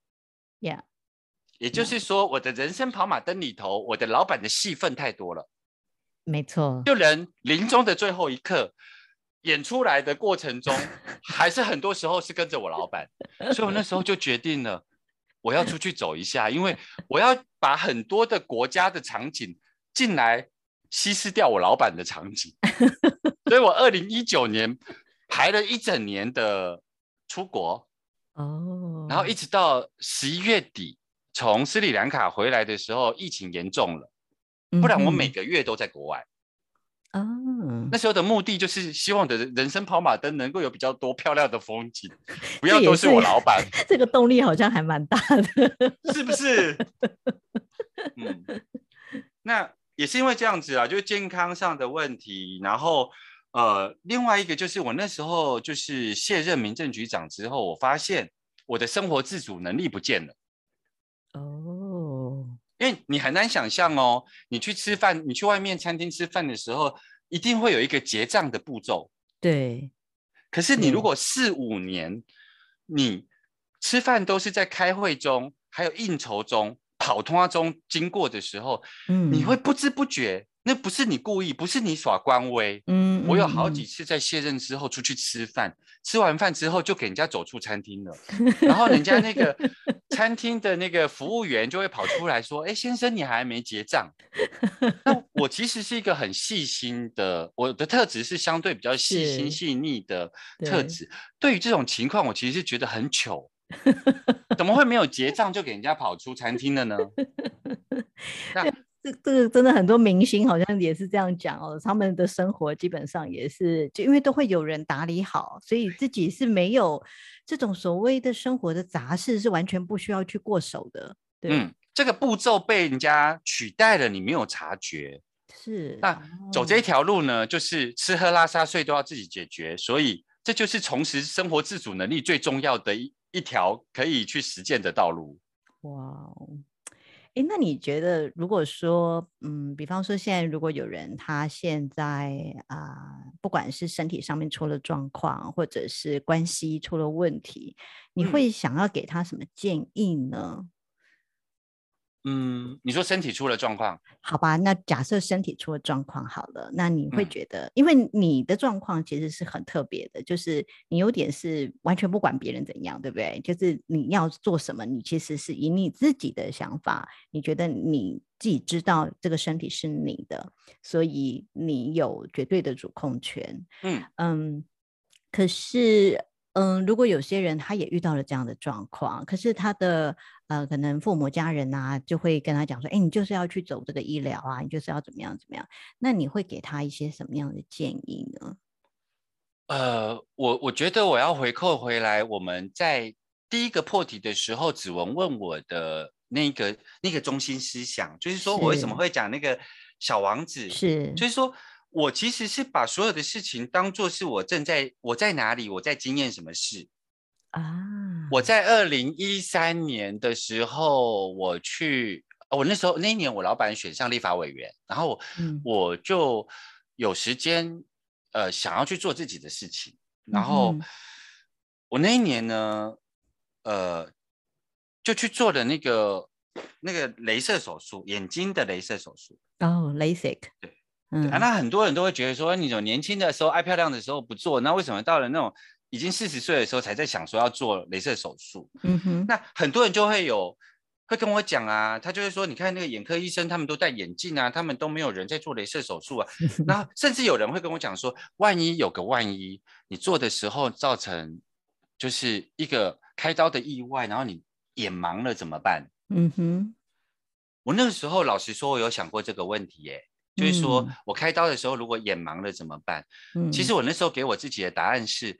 Yeah，也就是说，我的人生跑马灯里头，我的老板的戏份太多了。没错，就连临终的最后一刻。演出来的过程中，还是很多时候是跟着我老板，所以我那时候就决定了，我要出去走一下，因为我要把很多的国家的场景进来稀释掉我老板的场景，所以我二零一九年排了一整年的出国，哦，然后一直到十一月底从斯里兰卡回来的时候，疫情严重了，不然我每个月都在国外。啊、哦，那时候的目的就是希望的人生跑马灯能够有比较多漂亮的风景，不要都是我老板。这个动力好像还蛮大的，是不是？嗯，那也是因为这样子啊，就是健康上的问题。然后呃，另外一个就是我那时候就是卸任民政局长之后，我发现我的生活自主能力不见了。哦。因为你很难想象哦，你去吃饭，你去外面餐厅吃饭的时候，一定会有一个结账的步骤。对。可是你如果四五年，你吃饭都是在开会中，还有应酬中、跑通中经过的时候，嗯，你会不知不觉。那不是你故意，不是你耍官威。嗯，我有好几次在卸任之后出去吃饭，嗯、吃完饭之后就给人家走出餐厅了，然后人家那个 餐厅的那个服务员就会跑出来说：“哎，先生，你还没结账。”那我其实是一个很细心的，我的特质是相对比较细心细腻的特质。对，对于这种情况，我其实是觉得很糗，怎么会没有结账就给人家跑出餐厅了呢？那。这这个真的很多明星好像也是这样讲哦，他们的生活基本上也是，就因为都会有人打理好，所以自己是没有这种所谓的生活的杂事，是完全不需要去过手的。对，嗯，这个步骤被人家取代了，你没有察觉。是，那走这一条路呢，就是吃喝拉撒睡都要自己解决，所以这就是重拾生活自主能力最重要的一一条可以去实践的道路。哇哦。诶，那你觉得，如果说，嗯，比方说，现在如果有人他现在啊、呃，不管是身体上面出了状况，或者是关系出了问题，你会想要给他什么建议呢？嗯，你说身体出了状况，好吧，那假设身体出了状况好了，那你会觉得，嗯、因为你的状况其实是很特别的，就是你有点是完全不管别人怎样，对不对？就是你要做什么，你其实是以你自己的想法，你觉得你自己知道这个身体是你的，所以你有绝对的主控权。嗯嗯，可是。嗯，如果有些人他也遇到了这样的状况，可是他的呃，可能父母家人啊，就会跟他讲说，哎，你就是要去走这个医疗啊，你就是要怎么样怎么样。那你会给他一些什么样的建议呢？呃，我我觉得我要回扣回来，我们在第一个破题的时候，子文问我的那个那个中心思想，就是说我为什么会讲那个小王子，是，就是说。我其实是把所有的事情当做是我正在我在哪里，我在经验什么事啊。我在二零一三年的时候，我去，我那时候那一年我老板选上立法委员，然后我就有时间，呃，想要去做自己的事情，然后我那一年呢，呃，就去做了那个那个镭射手术，眼睛的镭射手术。哦，LASIK，对。嗯、啊，那很多人都会觉得说，你怎么年轻的时候爱漂亮的时候不做，那为什么到了那种已经四十岁的时候才在想说要做镭射手术？嗯哼，那很多人就会有会跟我讲啊，他就会说，你看那个眼科医生他们都戴眼镜啊，他们都没有人在做镭射手术啊。然后甚至有人会跟我讲说，万一有个万一，你做的时候造成就是一个开刀的意外，然后你眼盲了怎么办？嗯哼，我那个时候老实说，我有想过这个问题耶、欸。就是说我开刀的时候，如果眼盲了怎么办？嗯，其实我那时候给我自己的答案是，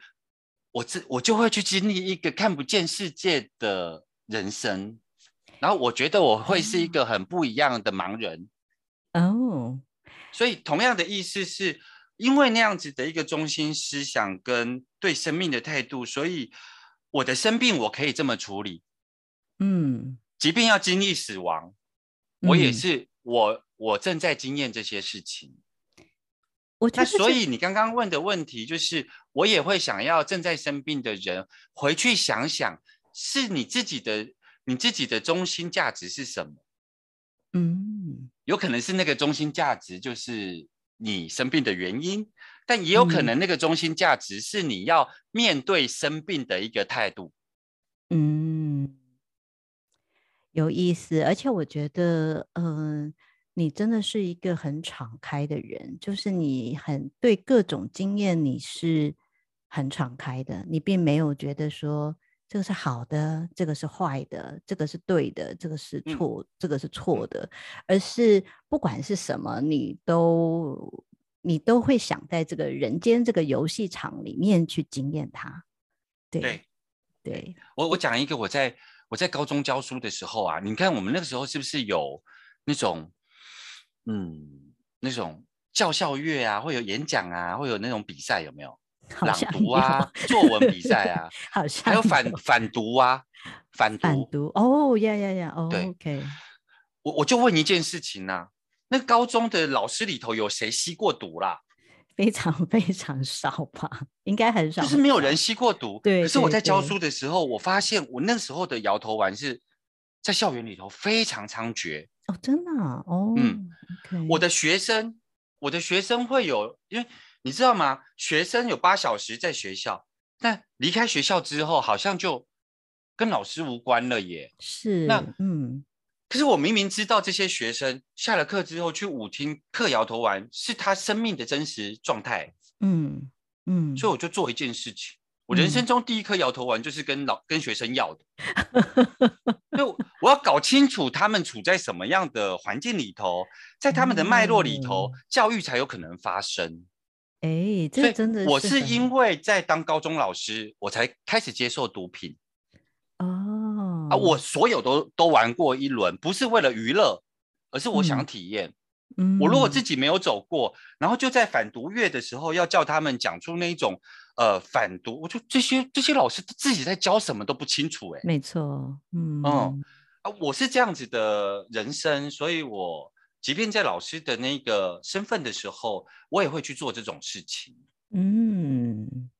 我自我就会去经历一个看不见世界的人生，然后我觉得我会是一个很不一样的盲人。哦，所以同样的意思是因为那样子的一个中心思想跟对生命的态度，所以我的生病我可以这么处理。嗯，即便要经历死亡，我也是我。我正在经验这些事情，我那所以你刚刚问的问题就是，我也会想要正在生病的人回去想想，是你自己的你自己的中心价值是什么？嗯，有可能是那个中心价值就是你生病的原因，但也有可能那个中心价值是你要面对生病的一个态度。嗯，有意思，而且我觉得，嗯、呃。你真的是一个很敞开的人，就是你很对各种经验你是很敞开的，你并没有觉得说这个是好的，这个是坏的，这个是对的，这个是错，嗯、这个是错的，而是不管是什么，你都你都会想在这个人间这个游戏场里面去经验它。对对，对我我讲一个我在我在高中教书的时候啊，你看我们那个时候是不是有那种。嗯，那种教校乐啊，会有演讲啊，会有那种比赛，有没有？有朗读啊，作文比赛啊，好像还有反反读啊，反读。反读哦呀呀呀，哦，对，OK。我我就问一件事情呐、啊，那高中的老师里头有谁吸过毒啦？非常非常少吧，应该很少，就是没有人吸过毒。对，可是我在教书的时候，我发现我那时候的摇头丸是在校园里头非常猖獗。哦，真的啊？哦，嗯，okay. 我的学生，我的学生会有，因为你知道吗？学生有八小时在学校，但离开学校之后，好像就跟老师无关了耶。是，那嗯，可是我明明知道这些学生下了课之后去舞厅嗑摇头丸是他生命的真实状态。嗯嗯，所以我就做一件事情。我人生中第一颗摇头丸就是跟老跟学生要的，就我要搞清楚他们处在什么样的环境里头，在他们的脉络里头，嗯、教育才有可能发生。哎，这真的是，我是因为在当高中老师，我才开始接受毒品。哦，啊，我所有都都玩过一轮，不是为了娱乐，而是我想体验。嗯，我如果自己没有走过，然后就在反读月的时候要叫他们讲出那一种。呃，反读，我就这些这些老师自己在教什么都不清楚哎，没错，嗯嗯啊，我是这样子的人生，所以我即便在老师的那个身份的时候，我也会去做这种事情。嗯，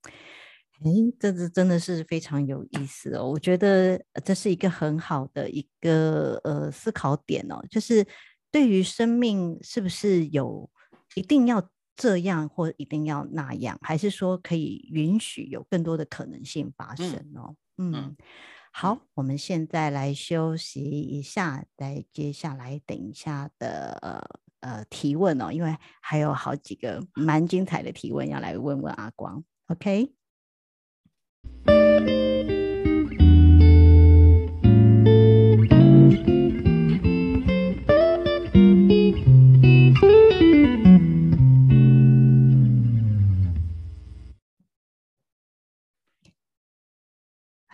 哎，这是真的是非常有意思哦，我觉得这是一个很好的一个呃思考点哦，就是对于生命是不是有一定要。这样或一定要那样，还是说可以允许有更多的可能性发生哦？嗯，嗯好，我们现在来休息一下，再接下来等一下的呃呃提问哦，因为还有好几个蛮精彩的提问要来问问阿光，OK？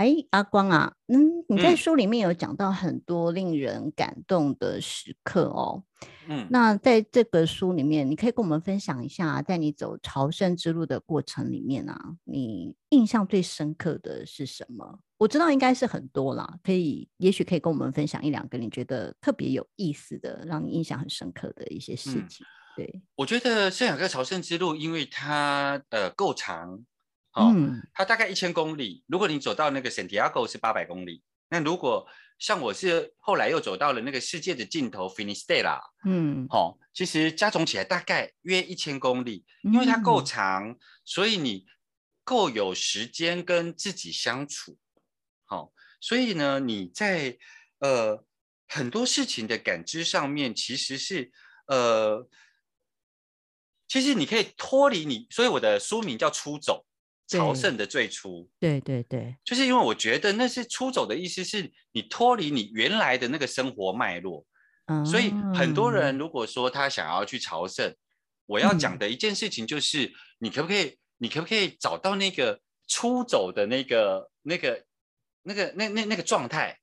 哎，阿光啊，嗯，你在书里面有讲到很多令人感动的时刻哦。嗯、嗯，那在这个书里面，你可以跟我们分享一下，在你走朝圣之路的过程里面啊，你印象最深刻的是什么？我知道应该是很多啦，可以，也许可以跟我们分享一两个你觉得特别有意思的，让你印象很深刻的一些事情。嗯、对，我觉得圣雅各朝圣之路，因为它呃够长，哦、嗯，它大概一千公里。如果你走到那个圣地亚哥是八百公里，那如果像我是后来又走到了那个世界的尽头，Finisterre，嗯，好、哦，其实加总起来大概约一千公里，因为它够长，嗯、所以你够有时间跟自己相处，好、哦，所以呢，你在呃很多事情的感知上面，其实是呃，其实你可以脱离你，所以我的书名叫出走。朝圣的最初，对对对，就是因为我觉得那是出走的意思，是你脱离你原来的那个生活脉络。嗯，所以很多人如果说他想要去朝圣，我要讲的一件事情就是，你可不可以，你可不可以找到那个出走的那个、那个、那个、那那那个状态？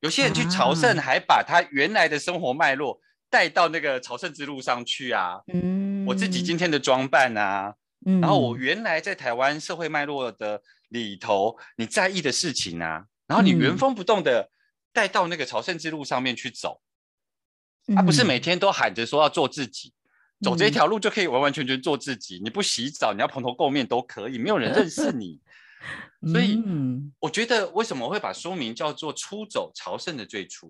有些人去朝圣，还把他原来的生活脉络带到那个朝圣之路上去啊。嗯，我自己今天的装扮啊。然后我原来在台湾社会脉络的里头，你在意的事情啊，然后你原封不动的带到那个朝圣之路上面去走，而、啊、不是每天都喊着说要做自己，走这一条路就可以完完全全做自己。你不洗澡，你要蓬头垢面都可以，没有人认识你。所以我觉得为什么会把书名叫做《出走朝圣的最初》？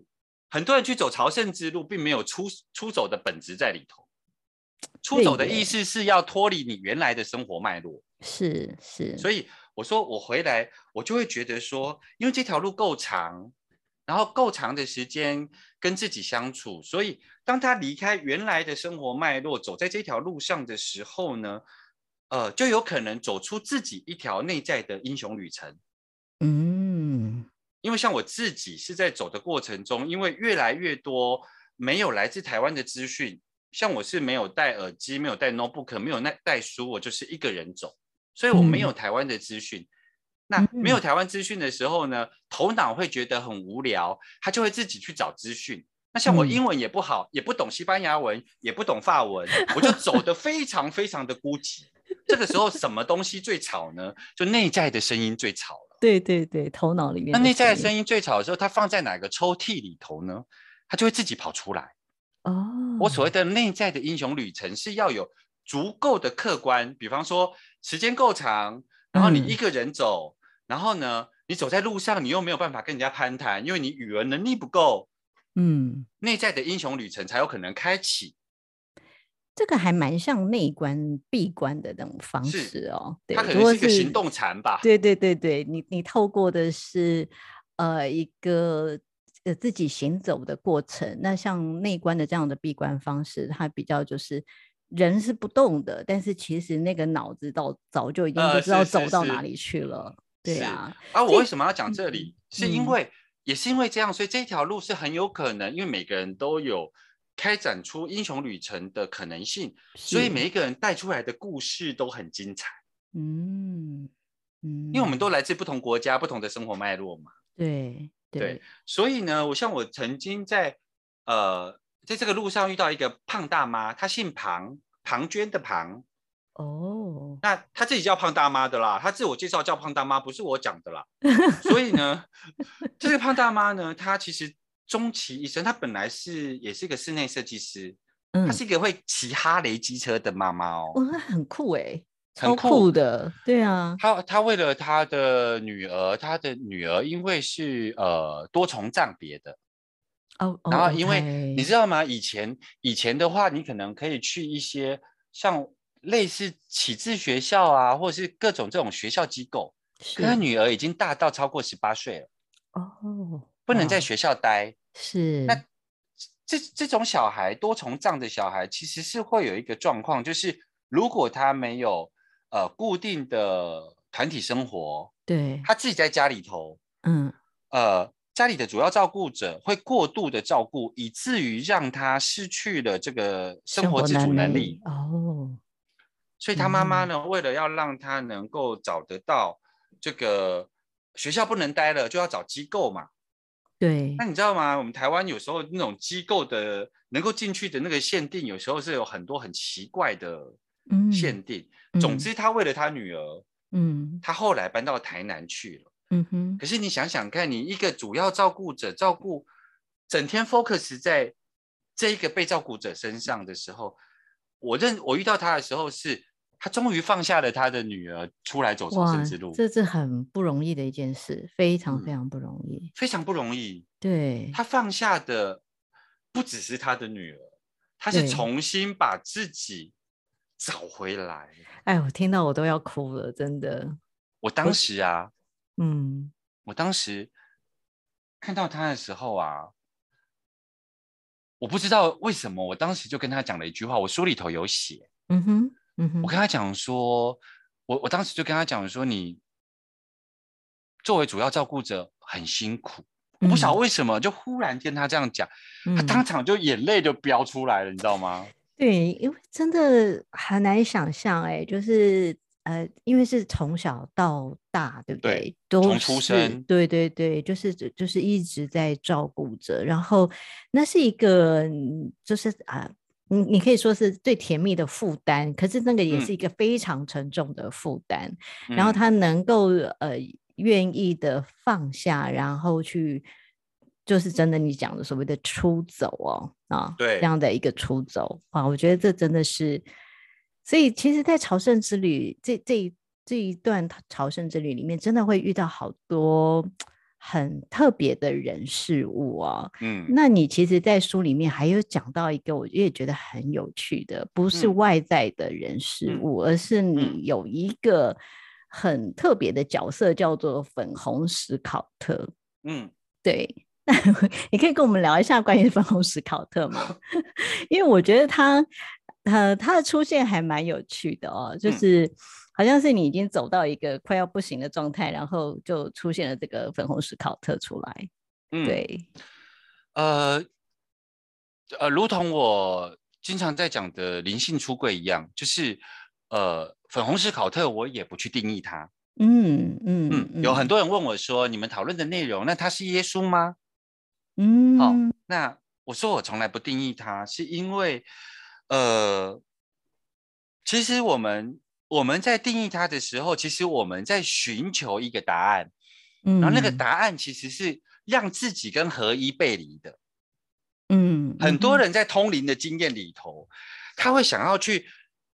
很多人去走朝圣之路，并没有出出走的本质在里头。出走的意思是要脱离你原来的生活脉络，是是，所以我说我回来，我就会觉得说，因为这条路够长，然后够长的时间跟自己相处，所以当他离开原来的生活脉络，走在这条路上的时候呢，呃，就有可能走出自己一条内在的英雄旅程。嗯，因为像我自己是在走的过程中，因为越来越多没有来自台湾的资讯。像我是没有带耳机，没有带 notebook，没有带带书，我就是一个人走，所以我没有台湾的资讯。嗯、那没有台湾资讯的时候呢，头脑会觉得很无聊，他就会自己去找资讯。那像我英文也不好，嗯、也不懂西班牙文，也不懂法文，我就走得非常非常的孤寂。这个时候什么东西最吵呢？就内在的声音最吵了。对对对，头脑里面。那内在的声音最吵的时候，它放在哪个抽屉里头呢？它就会自己跑出来。哦，我所谓的内在的英雄旅程是要有足够的客观，比方说时间够长，然后你一个人走，嗯、然后呢，你走在路上，你又没有办法跟人家攀谈，因为你语文能力不够，嗯，内在的英雄旅程才有可能开启。这个还蛮像内观闭关的那种方式哦，对，它可能是一个行动禅吧？对对对对，你你透过的是呃一个。呃，自己行走的过程，那像内观的这样的闭关方式，它比较就是人是不动的，但是其实那个脑子到早就已经不知道走到哪里去了。呃、对啊，啊，我为什么要讲这里？嗯、是因为、嗯、也是因为这样，所以这条路是很有可能，因为每个人都有开展出英雄旅程的可能性，所以每一个人带出来的故事都很精彩。嗯嗯，因为我们都来自不同国家、不同的生活脉络嘛。对。对，所以呢，我像我曾经在呃，在这个路上遇到一个胖大妈，她姓庞，庞涓的庞。哦，那她自己叫胖大妈的啦，她自我介绍叫胖大妈，不是我讲的啦。所以呢，这个胖大妈呢，她其实终其一生，她本来是也是一个室内设计师，嗯，她是一个会骑哈雷机车的妈妈哦，哇，很酷哎。超酷的，酷对啊，他他为了他的女儿，他的女儿因为是呃多重障别的，哦，oh, oh, 然后因为。你知道吗？以前以前的话，你可能可以去一些像类似启智学校啊，或者是各种这种学校机构，可他女儿已经大到超过十八岁了，哦，oh, 不能在学校待，是。那这这种小孩多重障的小孩，其实是会有一个状况，就是如果他没有呃，固定的团体生活，对，他自己在家里头，嗯，呃，家里的主要照顾者会过度的照顾，以至于让他失去了这个生活自主能力。哦，所以他妈妈呢，嗯、为了要让他能够找得到这个学校不能待了，就要找机构嘛。对。那你知道吗？我们台湾有时候那种机构的能够进去的那个限定，有时候是有很多很奇怪的限定。嗯、总之，他为了他女儿，嗯，他后来搬到台南去了。嗯哼。可是你想想看，你一个主要照顾者照顾，整天 focus 在这一个被照顾者身上的时候，我认我遇到他的时候是。他终于放下了他的女儿，出来走重生之路。这是很不容易的一件事，非常非常不容易，嗯、非常不容易。对，他放下的不只是他的女儿，他是重新把自己找回来。哎，我听到我都要哭了，真的。我当时啊，嗯，我当时看到他的时候啊，我不知道为什么，我当时就跟他讲了一句话，我书里头有写，嗯哼。嗯哼我跟他讲说，我我当时就跟他讲说，你作为主要照顾者很辛苦，嗯、我不晓得为什么，就忽然间他这样讲，嗯、他当场就眼泪就飙出来了，你知道吗？对，因为真的很难想象，哎，就是呃，因为是从小到大，对不对？对，都从出生，对对对，就是就是一直在照顾着，然后那是一个，就是啊。呃你你可以说是最甜蜜的负担，可是那个也是一个非常沉重的负担。嗯、然后他能够呃愿意的放下，然后去就是真的你讲的所谓的出走哦啊，对这样的一个出走啊，我觉得这真的是。所以其实，在朝圣之旅这这一这一段朝圣之旅里面，真的会遇到好多。很特别的人事物啊，嗯，那你其实，在书里面还有讲到一个，我也觉得很有趣的，不是外在的人事物，嗯、而是你有一个很特别的角色，叫做粉红史考特。嗯，对，那 你可以跟我们聊一下关于粉红史考特吗？因为我觉得他，呃，他的出现还蛮有趣的哦，就是。嗯好像是你已经走到一个快要不行的状态，然后就出现了这个粉红史考特出来。嗯，对，呃，呃，如同我经常在讲的灵性出柜一样，就是呃，粉红史考特我也不去定义它。嗯嗯嗯，嗯，有很多人问我说，你们讨论的内容，那他是耶稣吗？嗯，好，那我说我从来不定义它，是因为呃，其实我们。我们在定义它的时候，其实我们在寻求一个答案，嗯，然后那个答案其实是让自己跟合一背离的，嗯，很多人在通灵的经验里头，他会想要去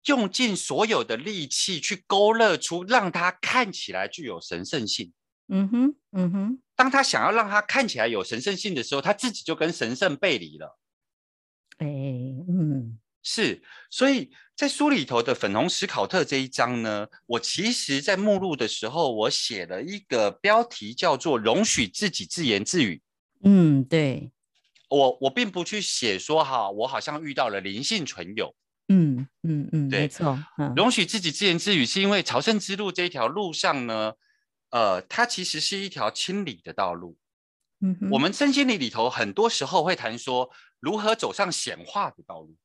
用尽所有的力气去勾勒出让它看起来具有神圣性，嗯哼，嗯哼，当他想要让他看起来有神圣性的时候，他自己就跟神圣背离了，哎，嗯。是，所以在书里头的粉红史考特这一章呢，我其实在目录的时候，我写了一个标题叫做“容许自己自言自语”。嗯，对，我我并不去写说哈，我好像遇到了灵性存有。嗯嗯嗯，对，没错。嗯，容许自己自言自语，是因为朝圣之路这一条路上呢，呃，它其实是一条清理的道路。嗯哼，我们身心灵里头很多时候会谈说如何走上显化的道路。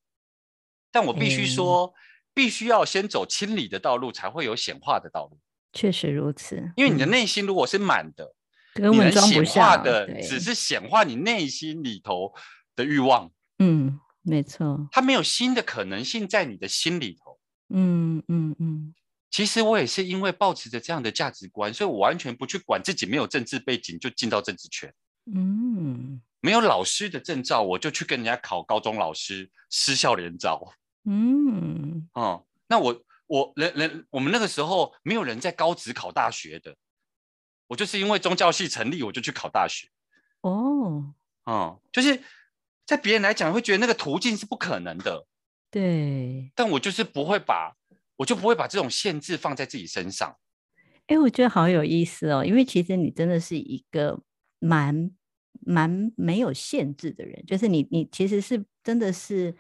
但我必须说，嗯、必须要先走清理的道路，才会有显化的道路。确实如此，因为你的内心如果是满的，根本装不下的，只是显化你内心里头的欲望。嗯，没错，它没有新的可能性在你的心里头。嗯。嗯嗯其实我也是因为抱持着这样的价值观，所以我完全不去管自己没有政治背景就进到政治圈。嗯，没有老师的证照，我就去跟人家考高中老师私校联招。嗯，哦，那我我人人我们那个时候没有人在高职考大学的，我就是因为宗教系成立，我就去考大学。哦，哦，就是在别人来讲会觉得那个途径是不可能的，对，但我就是不会把，我就不会把这种限制放在自己身上。哎，我觉得好有意思哦，因为其实你真的是一个蛮蛮没有限制的人，就是你你其实是真的是。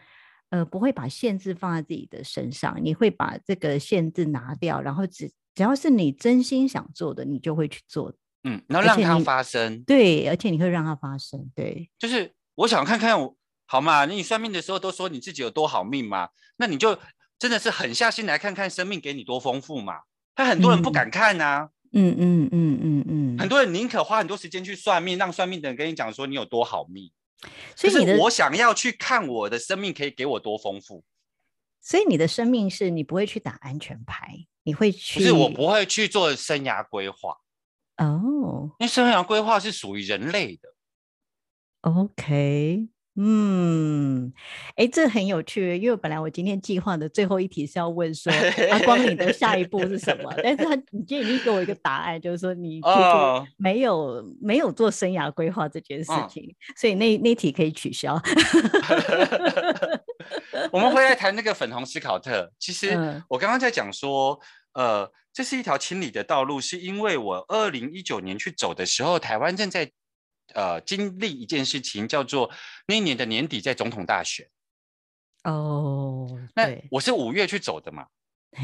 呃，不会把限制放在自己的身上，你会把这个限制拿掉，然后只只要是你真心想做的，你就会去做。嗯，然后让它发生。对，而且你会让它发生。对，就是我想看看我好嘛？你算命的时候都说你自己有多好命嘛？那你就真的是狠下心来看看生命给你多丰富嘛？他很多人不敢看呐、啊。嗯嗯嗯嗯嗯，很多人宁可花很多时间去算命，让算命的人跟你讲说你有多好命。所以我想要去看我的生命可以给我多丰富。所以你的生命是你不会去打安全牌，你会去？不是，我不会去做生涯规划。哦，因为生涯规划是属于人类的。OK。嗯，哎，这很有趣，因为本来我今天计划的最后一题是要问说，阿、啊、光你的下一步是什么？但是他你今天已经给我一个答案，就是说你 没有、哦、没有做生涯规划这件事情，哦、所以那那题可以取消。我们回来谈那个粉红斯考特，其 实我刚刚在讲说，呃，这是一条清理的道路，是因为我二零一九年去走的时候，台湾正在。呃，经历一件事情，叫做那一年的年底在总统大选。哦，那我是五月去走的嘛，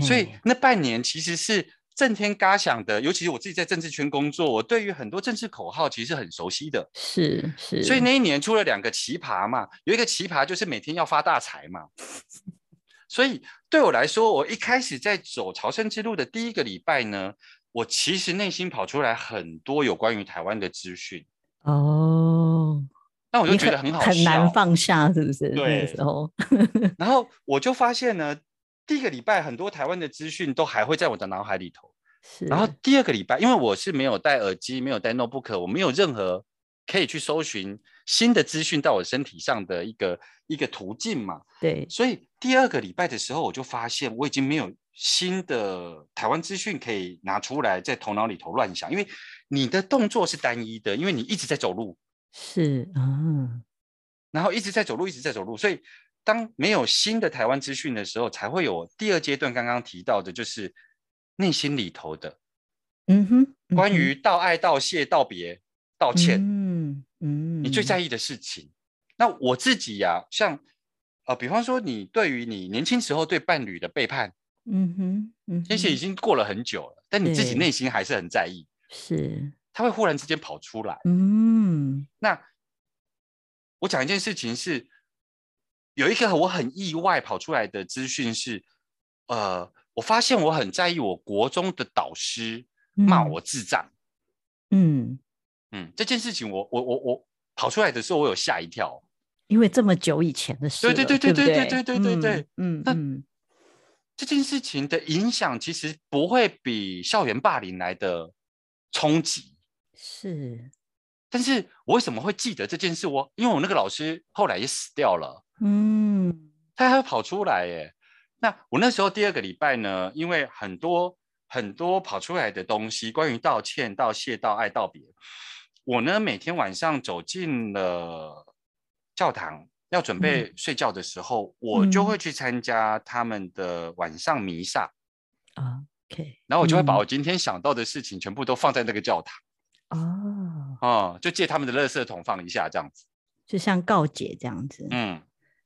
所以那半年其实是震天嘎响的。尤其是我自己在政治圈工作，我对于很多政治口号其实是很熟悉的。是是，所以那一年出了两个奇葩嘛，有一个奇葩就是每天要发大财嘛。所以对我来说，我一开始在走朝圣之路的第一个礼拜呢，我其实内心跑出来很多有关于台湾的资讯。哦，那我就觉得很好很，很难放下，是不是？对，那时候，然后我就发现呢，第一个礼拜很多台湾的资讯都还会在我的脑海里头。是，然后第二个礼拜，因为我是没有戴耳机，没有戴 notebook，我没有任何可以去搜寻新的资讯到我身体上的一个一个途径嘛。对，所以第二个礼拜的时候，我就发现我已经没有新的台湾资讯可以拿出来在头脑里头乱想，因为。你的动作是单一的，因为你一直在走路，是啊，然后一直在走路，一直在走路，所以当没有新的台湾资讯的时候，才会有第二阶段刚刚提到的，就是内心里头的，嗯哼，嗯哼，关于道爱、道谢、道别、道歉，嗯嗯，你最在意的事情。那我自己呀、啊，像呃，比方说你对于你年轻时候对伴侣的背叛，嗯哼，嗯哼，那些已经过了很久了，但你自己内心还是很在意。是，他会忽然之间跑出来。嗯，那我讲一件事情是，有一个我很意外跑出来的资讯是，呃，我发现我很在意我国中的导师骂我智障。嗯嗯，这件事情我我我我跑出来的时候，我有吓一跳，因为这么久以前的事。对对对对对对对对对对。嗯，那这件事情的影响其实不会比校园霸凌来的。冲击是，但是我为什么会记得这件事？我因为我那个老师后来也死掉了，嗯，他还会跑出来耶。那我那时候第二个礼拜呢，因为很多很多跑出来的东西，关于道歉、道谢、道爱、道别，我呢每天晚上走进了教堂，要准备睡觉的时候，嗯、我就会去参加他们的晚上弥撒啊。然后我就会把我今天想到的事情全部都放在那个教堂，哦，哦，就借他们的垃圾桶放一下，这样子，就像告解这样子，嗯，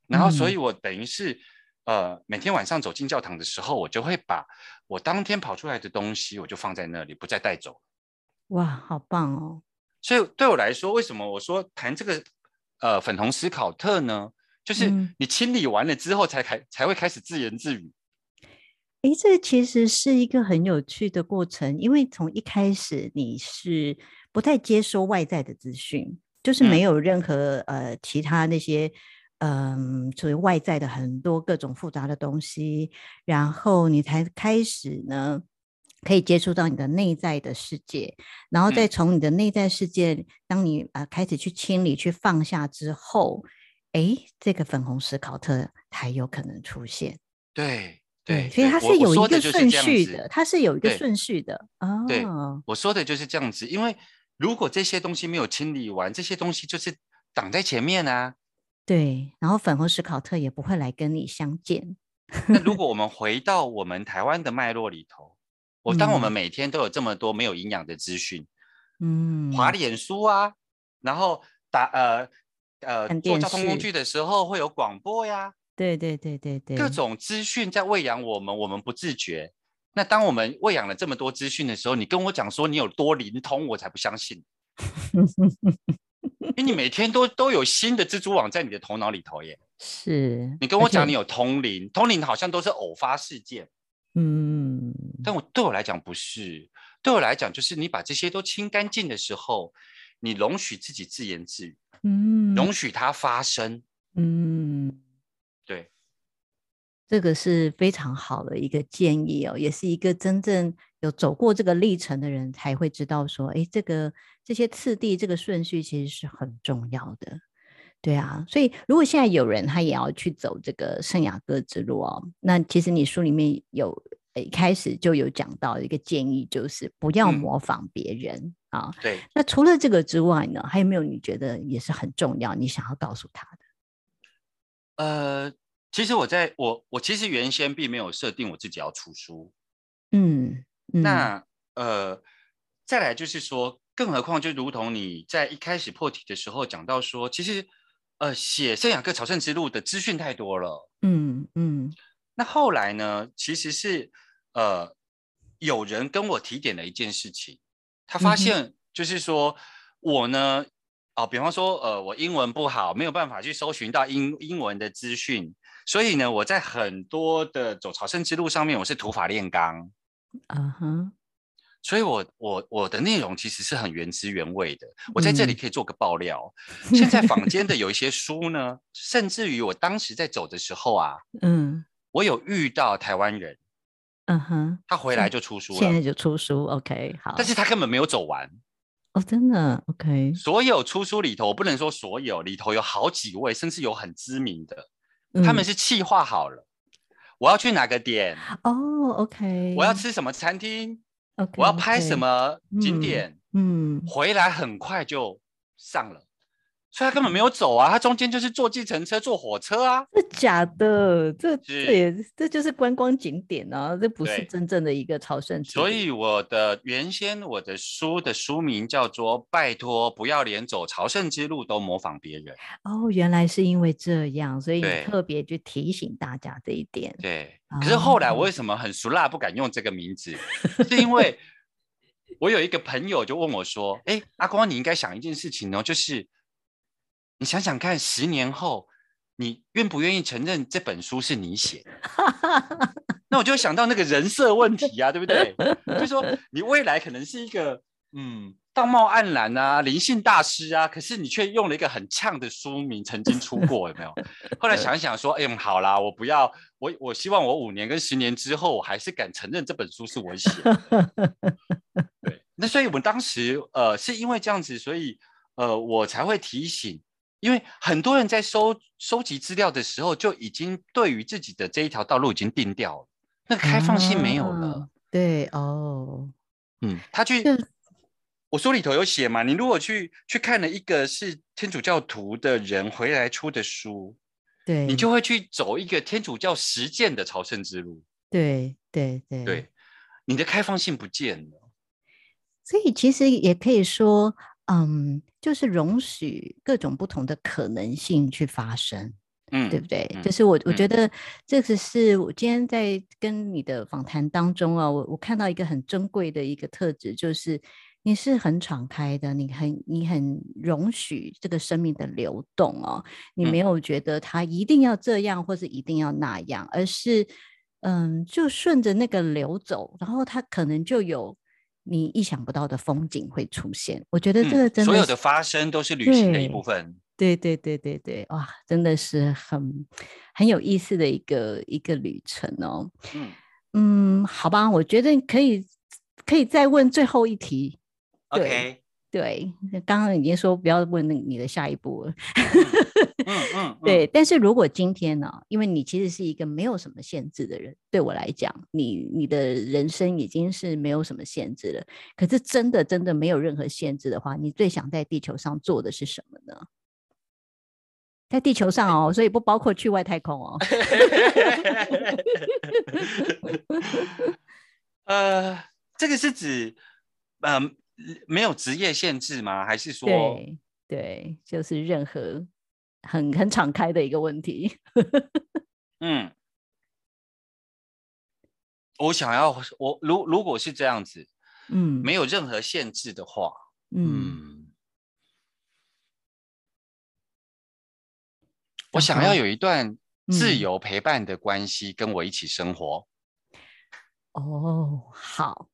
然后所以我等于是，嗯、呃，每天晚上走进教堂的时候，我就会把我当天跑出来的东西，我就放在那里，不再带走。哇，好棒哦！所以对我来说，为什么我说谈这个呃粉红斯考特呢？就是你清理完了之后，才开、嗯、才会开始自言自语。哎，这其实是一个很有趣的过程，因为从一开始你是不太接收外在的资讯，就是没有任何、嗯、呃其他那些嗯作为外在的很多各种复杂的东西，然后你才开始呢可以接触到你的内在的世界，然后再从你的内在世界，嗯、当你呃开始去清理、去放下之后，哎，这个粉红斯考特才有可能出现。对。对，所以它是有一个顺序的，它是有一个顺序的哦。对，我说的就是这样子，因为如果这些东西没有清理完，这些东西就是挡在前面啊。对，然后粉红史考特也不会来跟你相见。那如果 我们回到我们台湾的脉络里头，我当我们每天都有这么多没有营养的资讯，嗯，滑脸书啊，然后打呃呃坐交通工具的时候会有广播呀。对对对对对，各种资讯在喂养我们，我们不自觉。那当我们喂养了这么多资讯的时候，你跟我讲说你有多灵通，我才不相信。因为你每天都都有新的蜘蛛网在你的头脑里头耶。是。你跟我讲你有通灵，通灵好像都是偶发事件。嗯。但我对我来讲不是，对我来讲，就是你把这些都清干净的时候，你容许自己自言自语，嗯，容许它发生，嗯，对，这个是非常好的一个建议哦，也是一个真正有走过这个历程的人才会知道说，哎，这个这些次第，这个顺序其实是很重要的。对啊，所以如果现在有人他也要去走这个圣雅各之路哦，那其实你书里面有一开始就有讲到一个建议，就是不要模仿别人、嗯、啊。对。那除了这个之外呢，还有没有你觉得也是很重要，你想要告诉他的？呃，其实我在我我其实原先并没有设定我自己要出书。嗯。嗯那呃，再来就是说，更何况就如同你在一开始破题的时候讲到说，其实。呃，写圣雅各朝圣之路的资讯太多了，嗯嗯。那后来呢，其实是呃，有人跟我提点了一件事情，他发现就是说，嗯、我呢，哦，比方说，呃，我英文不好，没有办法去搜寻到英英文的资讯，所以呢，我在很多的走朝圣之路上面，我是土法炼钢，嗯哼。所以我，我我我的内容其实是很原汁原味的。我在这里可以做个爆料，嗯、现在坊间的有一些书呢，甚至于我当时在走的时候啊，嗯，我有遇到台湾人，嗯哼，他回来就出书了，现在就出书，OK，好，但是他根本没有走完，哦，真的，OK，所有出书里头，我不能说所有里头有好几位，甚至有很知名的，嗯、他们是气化好了，我要去哪个点，哦，OK，我要吃什么餐厅。Okay, 我要拍什么景点？嗯，嗯，回来很快就上了，所以他根本没有走啊，他中间就是坐计程车、坐火车啊。这假的，这这也这就是观光景点啊，这不是真正的一个朝圣。所以我的原先我的书的书名叫做《拜托不要连走朝圣之路都模仿别人》。哦，原来是因为这样，所以你特别去提醒大家这一点。对。可是后来我为什么很俗辣不敢用这个名字？是因为 我有一个朋友就问我说：“哎，阿光，你应该想一件事情哦，就是你想想看，十年后你愿不愿意承认这本书是你写的？” 那我就想到那个人设问题、啊，对不对？就是说你未来可能是一个嗯。道貌岸然啊，灵性大师啊，可是你却用了一个很呛的书名，曾经出过，有没有？后来想想说，哎、好啦，我不要，我我希望我五年跟十年之后，我还是敢承认这本书是我写的。对，那所以我们当时呃是因为这样子，所以呃我才会提醒，因为很多人在收收集资料的时候，就已经对于自己的这一条道路已经定掉了，那个开放性没有了。啊、对哦，嗯，他去。我书里头有写嘛，你如果去去看了一个是天主教徒的人回来出的书，对，你就会去走一个天主教实践的朝圣之路。对对对对，你的开放性不见了。所以其实也可以说，嗯，就是容许各种不同的可能性去发生，嗯，对不对？嗯、就是我我觉得这个是我今天在跟你的访谈当中啊，我我看到一个很珍贵的一个特质，就是。你是很敞开的，你很你很容许这个生命的流动哦，你没有觉得它一定要这样或是一定要那样，而是嗯，就顺着那个流走，然后它可能就有你意想不到的风景会出现。我觉得这个真的、嗯、所有的发生都是旅行的一部分。对对对对对，哇，真的是很很有意思的一个一个旅程哦。嗯嗯，好吧，我觉得可以可以再问最后一题。对 Okay. 对，刚刚已经说不要问那你的下一步了。嗯嗯，嗯 对。但是如果今天呢、啊，因为你其实是一个没有什么限制的人，对我来讲，你你的人生已经是没有什么限制了。可是真的真的没有任何限制的话，你最想在地球上做的是什么呢？在地球上哦，所以不包括去外太空哦。呃，这个是指，嗯、呃。没有职业限制吗？还是说？对对，就是任何很很敞开的一个问题。嗯，我想要我如如果是这样子，嗯，没有任何限制的话，嗯，嗯，我想要有一段自由陪伴的关系，跟我一起生活。哦，好。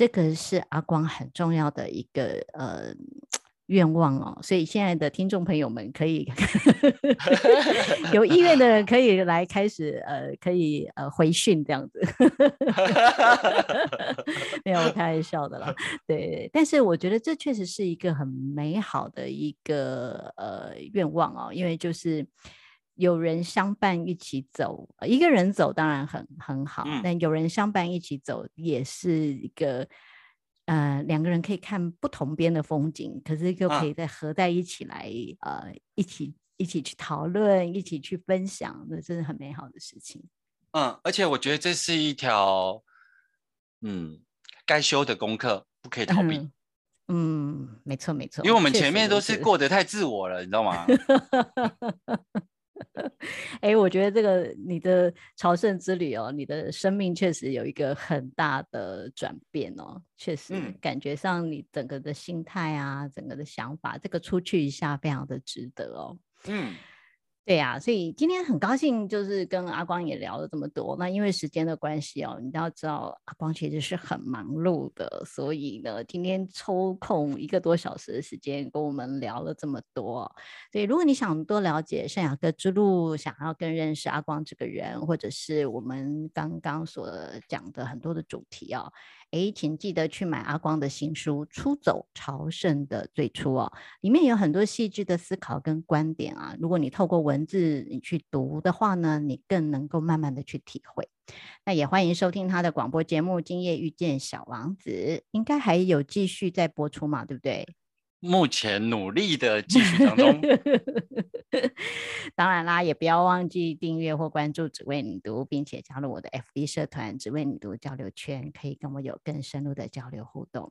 这个是阿光很重要的一个呃。愿望哦，所以现在的听众朋友们可以 有意愿的人可以来开始呃，可以呃回训这样子，没有开玩笑的啦。对，但是我觉得这确实是一个很美好的一个呃愿望哦，因为就是有人相伴一起走，一个人走当然很很好，嗯，但有人相伴一起走也是一个。呃，两个人可以看不同边的风景，可是又可以再合在一起来，啊、呃，一起一起去讨论，一起去分享，那真是很美好的事情。嗯，而且我觉得这是一条，嗯，该修的功课，不可以逃避。嗯，嗯，没错没错，因为我们前面都是过得太自我了，你知道吗？哎，我觉得这个你的朝圣之旅哦，你的生命确实有一个很大的转变哦，确实感觉上你整个的心态啊，整个的想法，这个出去一下非常的值得哦。嗯。对呀、所以今天很高兴，就是跟阿光也聊了这么多。那因为时间的关系哦，你要知道阿光其实是很忙碌的，所以呢，今天抽空一个多小时的时间跟我们聊了这么多。所以如果你想多了解圣雅各之路，想要更认识阿光这个人，或者是我们刚刚所讲的很多的主题哦。哎，请记得去买阿光的新书《出走朝圣的最初》哦，里面有很多细致的思考跟观点啊。如果你透过文字你去读的话呢，你更能够慢慢的去体会。那也欢迎收听他的广播节目《今夜遇见小王子》，应该还有继续在播出嘛，对不对？目前努力的继续当中，当然啦，也不要忘记订阅或关注“只为你读”，并且加入我的 FB 社团“只为你读”交流圈，可以跟我有更深入的交流互动。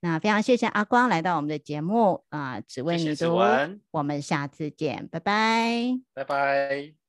那非常谢谢阿光来到我们的节目啊，“只为你读”，谢谢，我们下次见，拜拜，拜拜。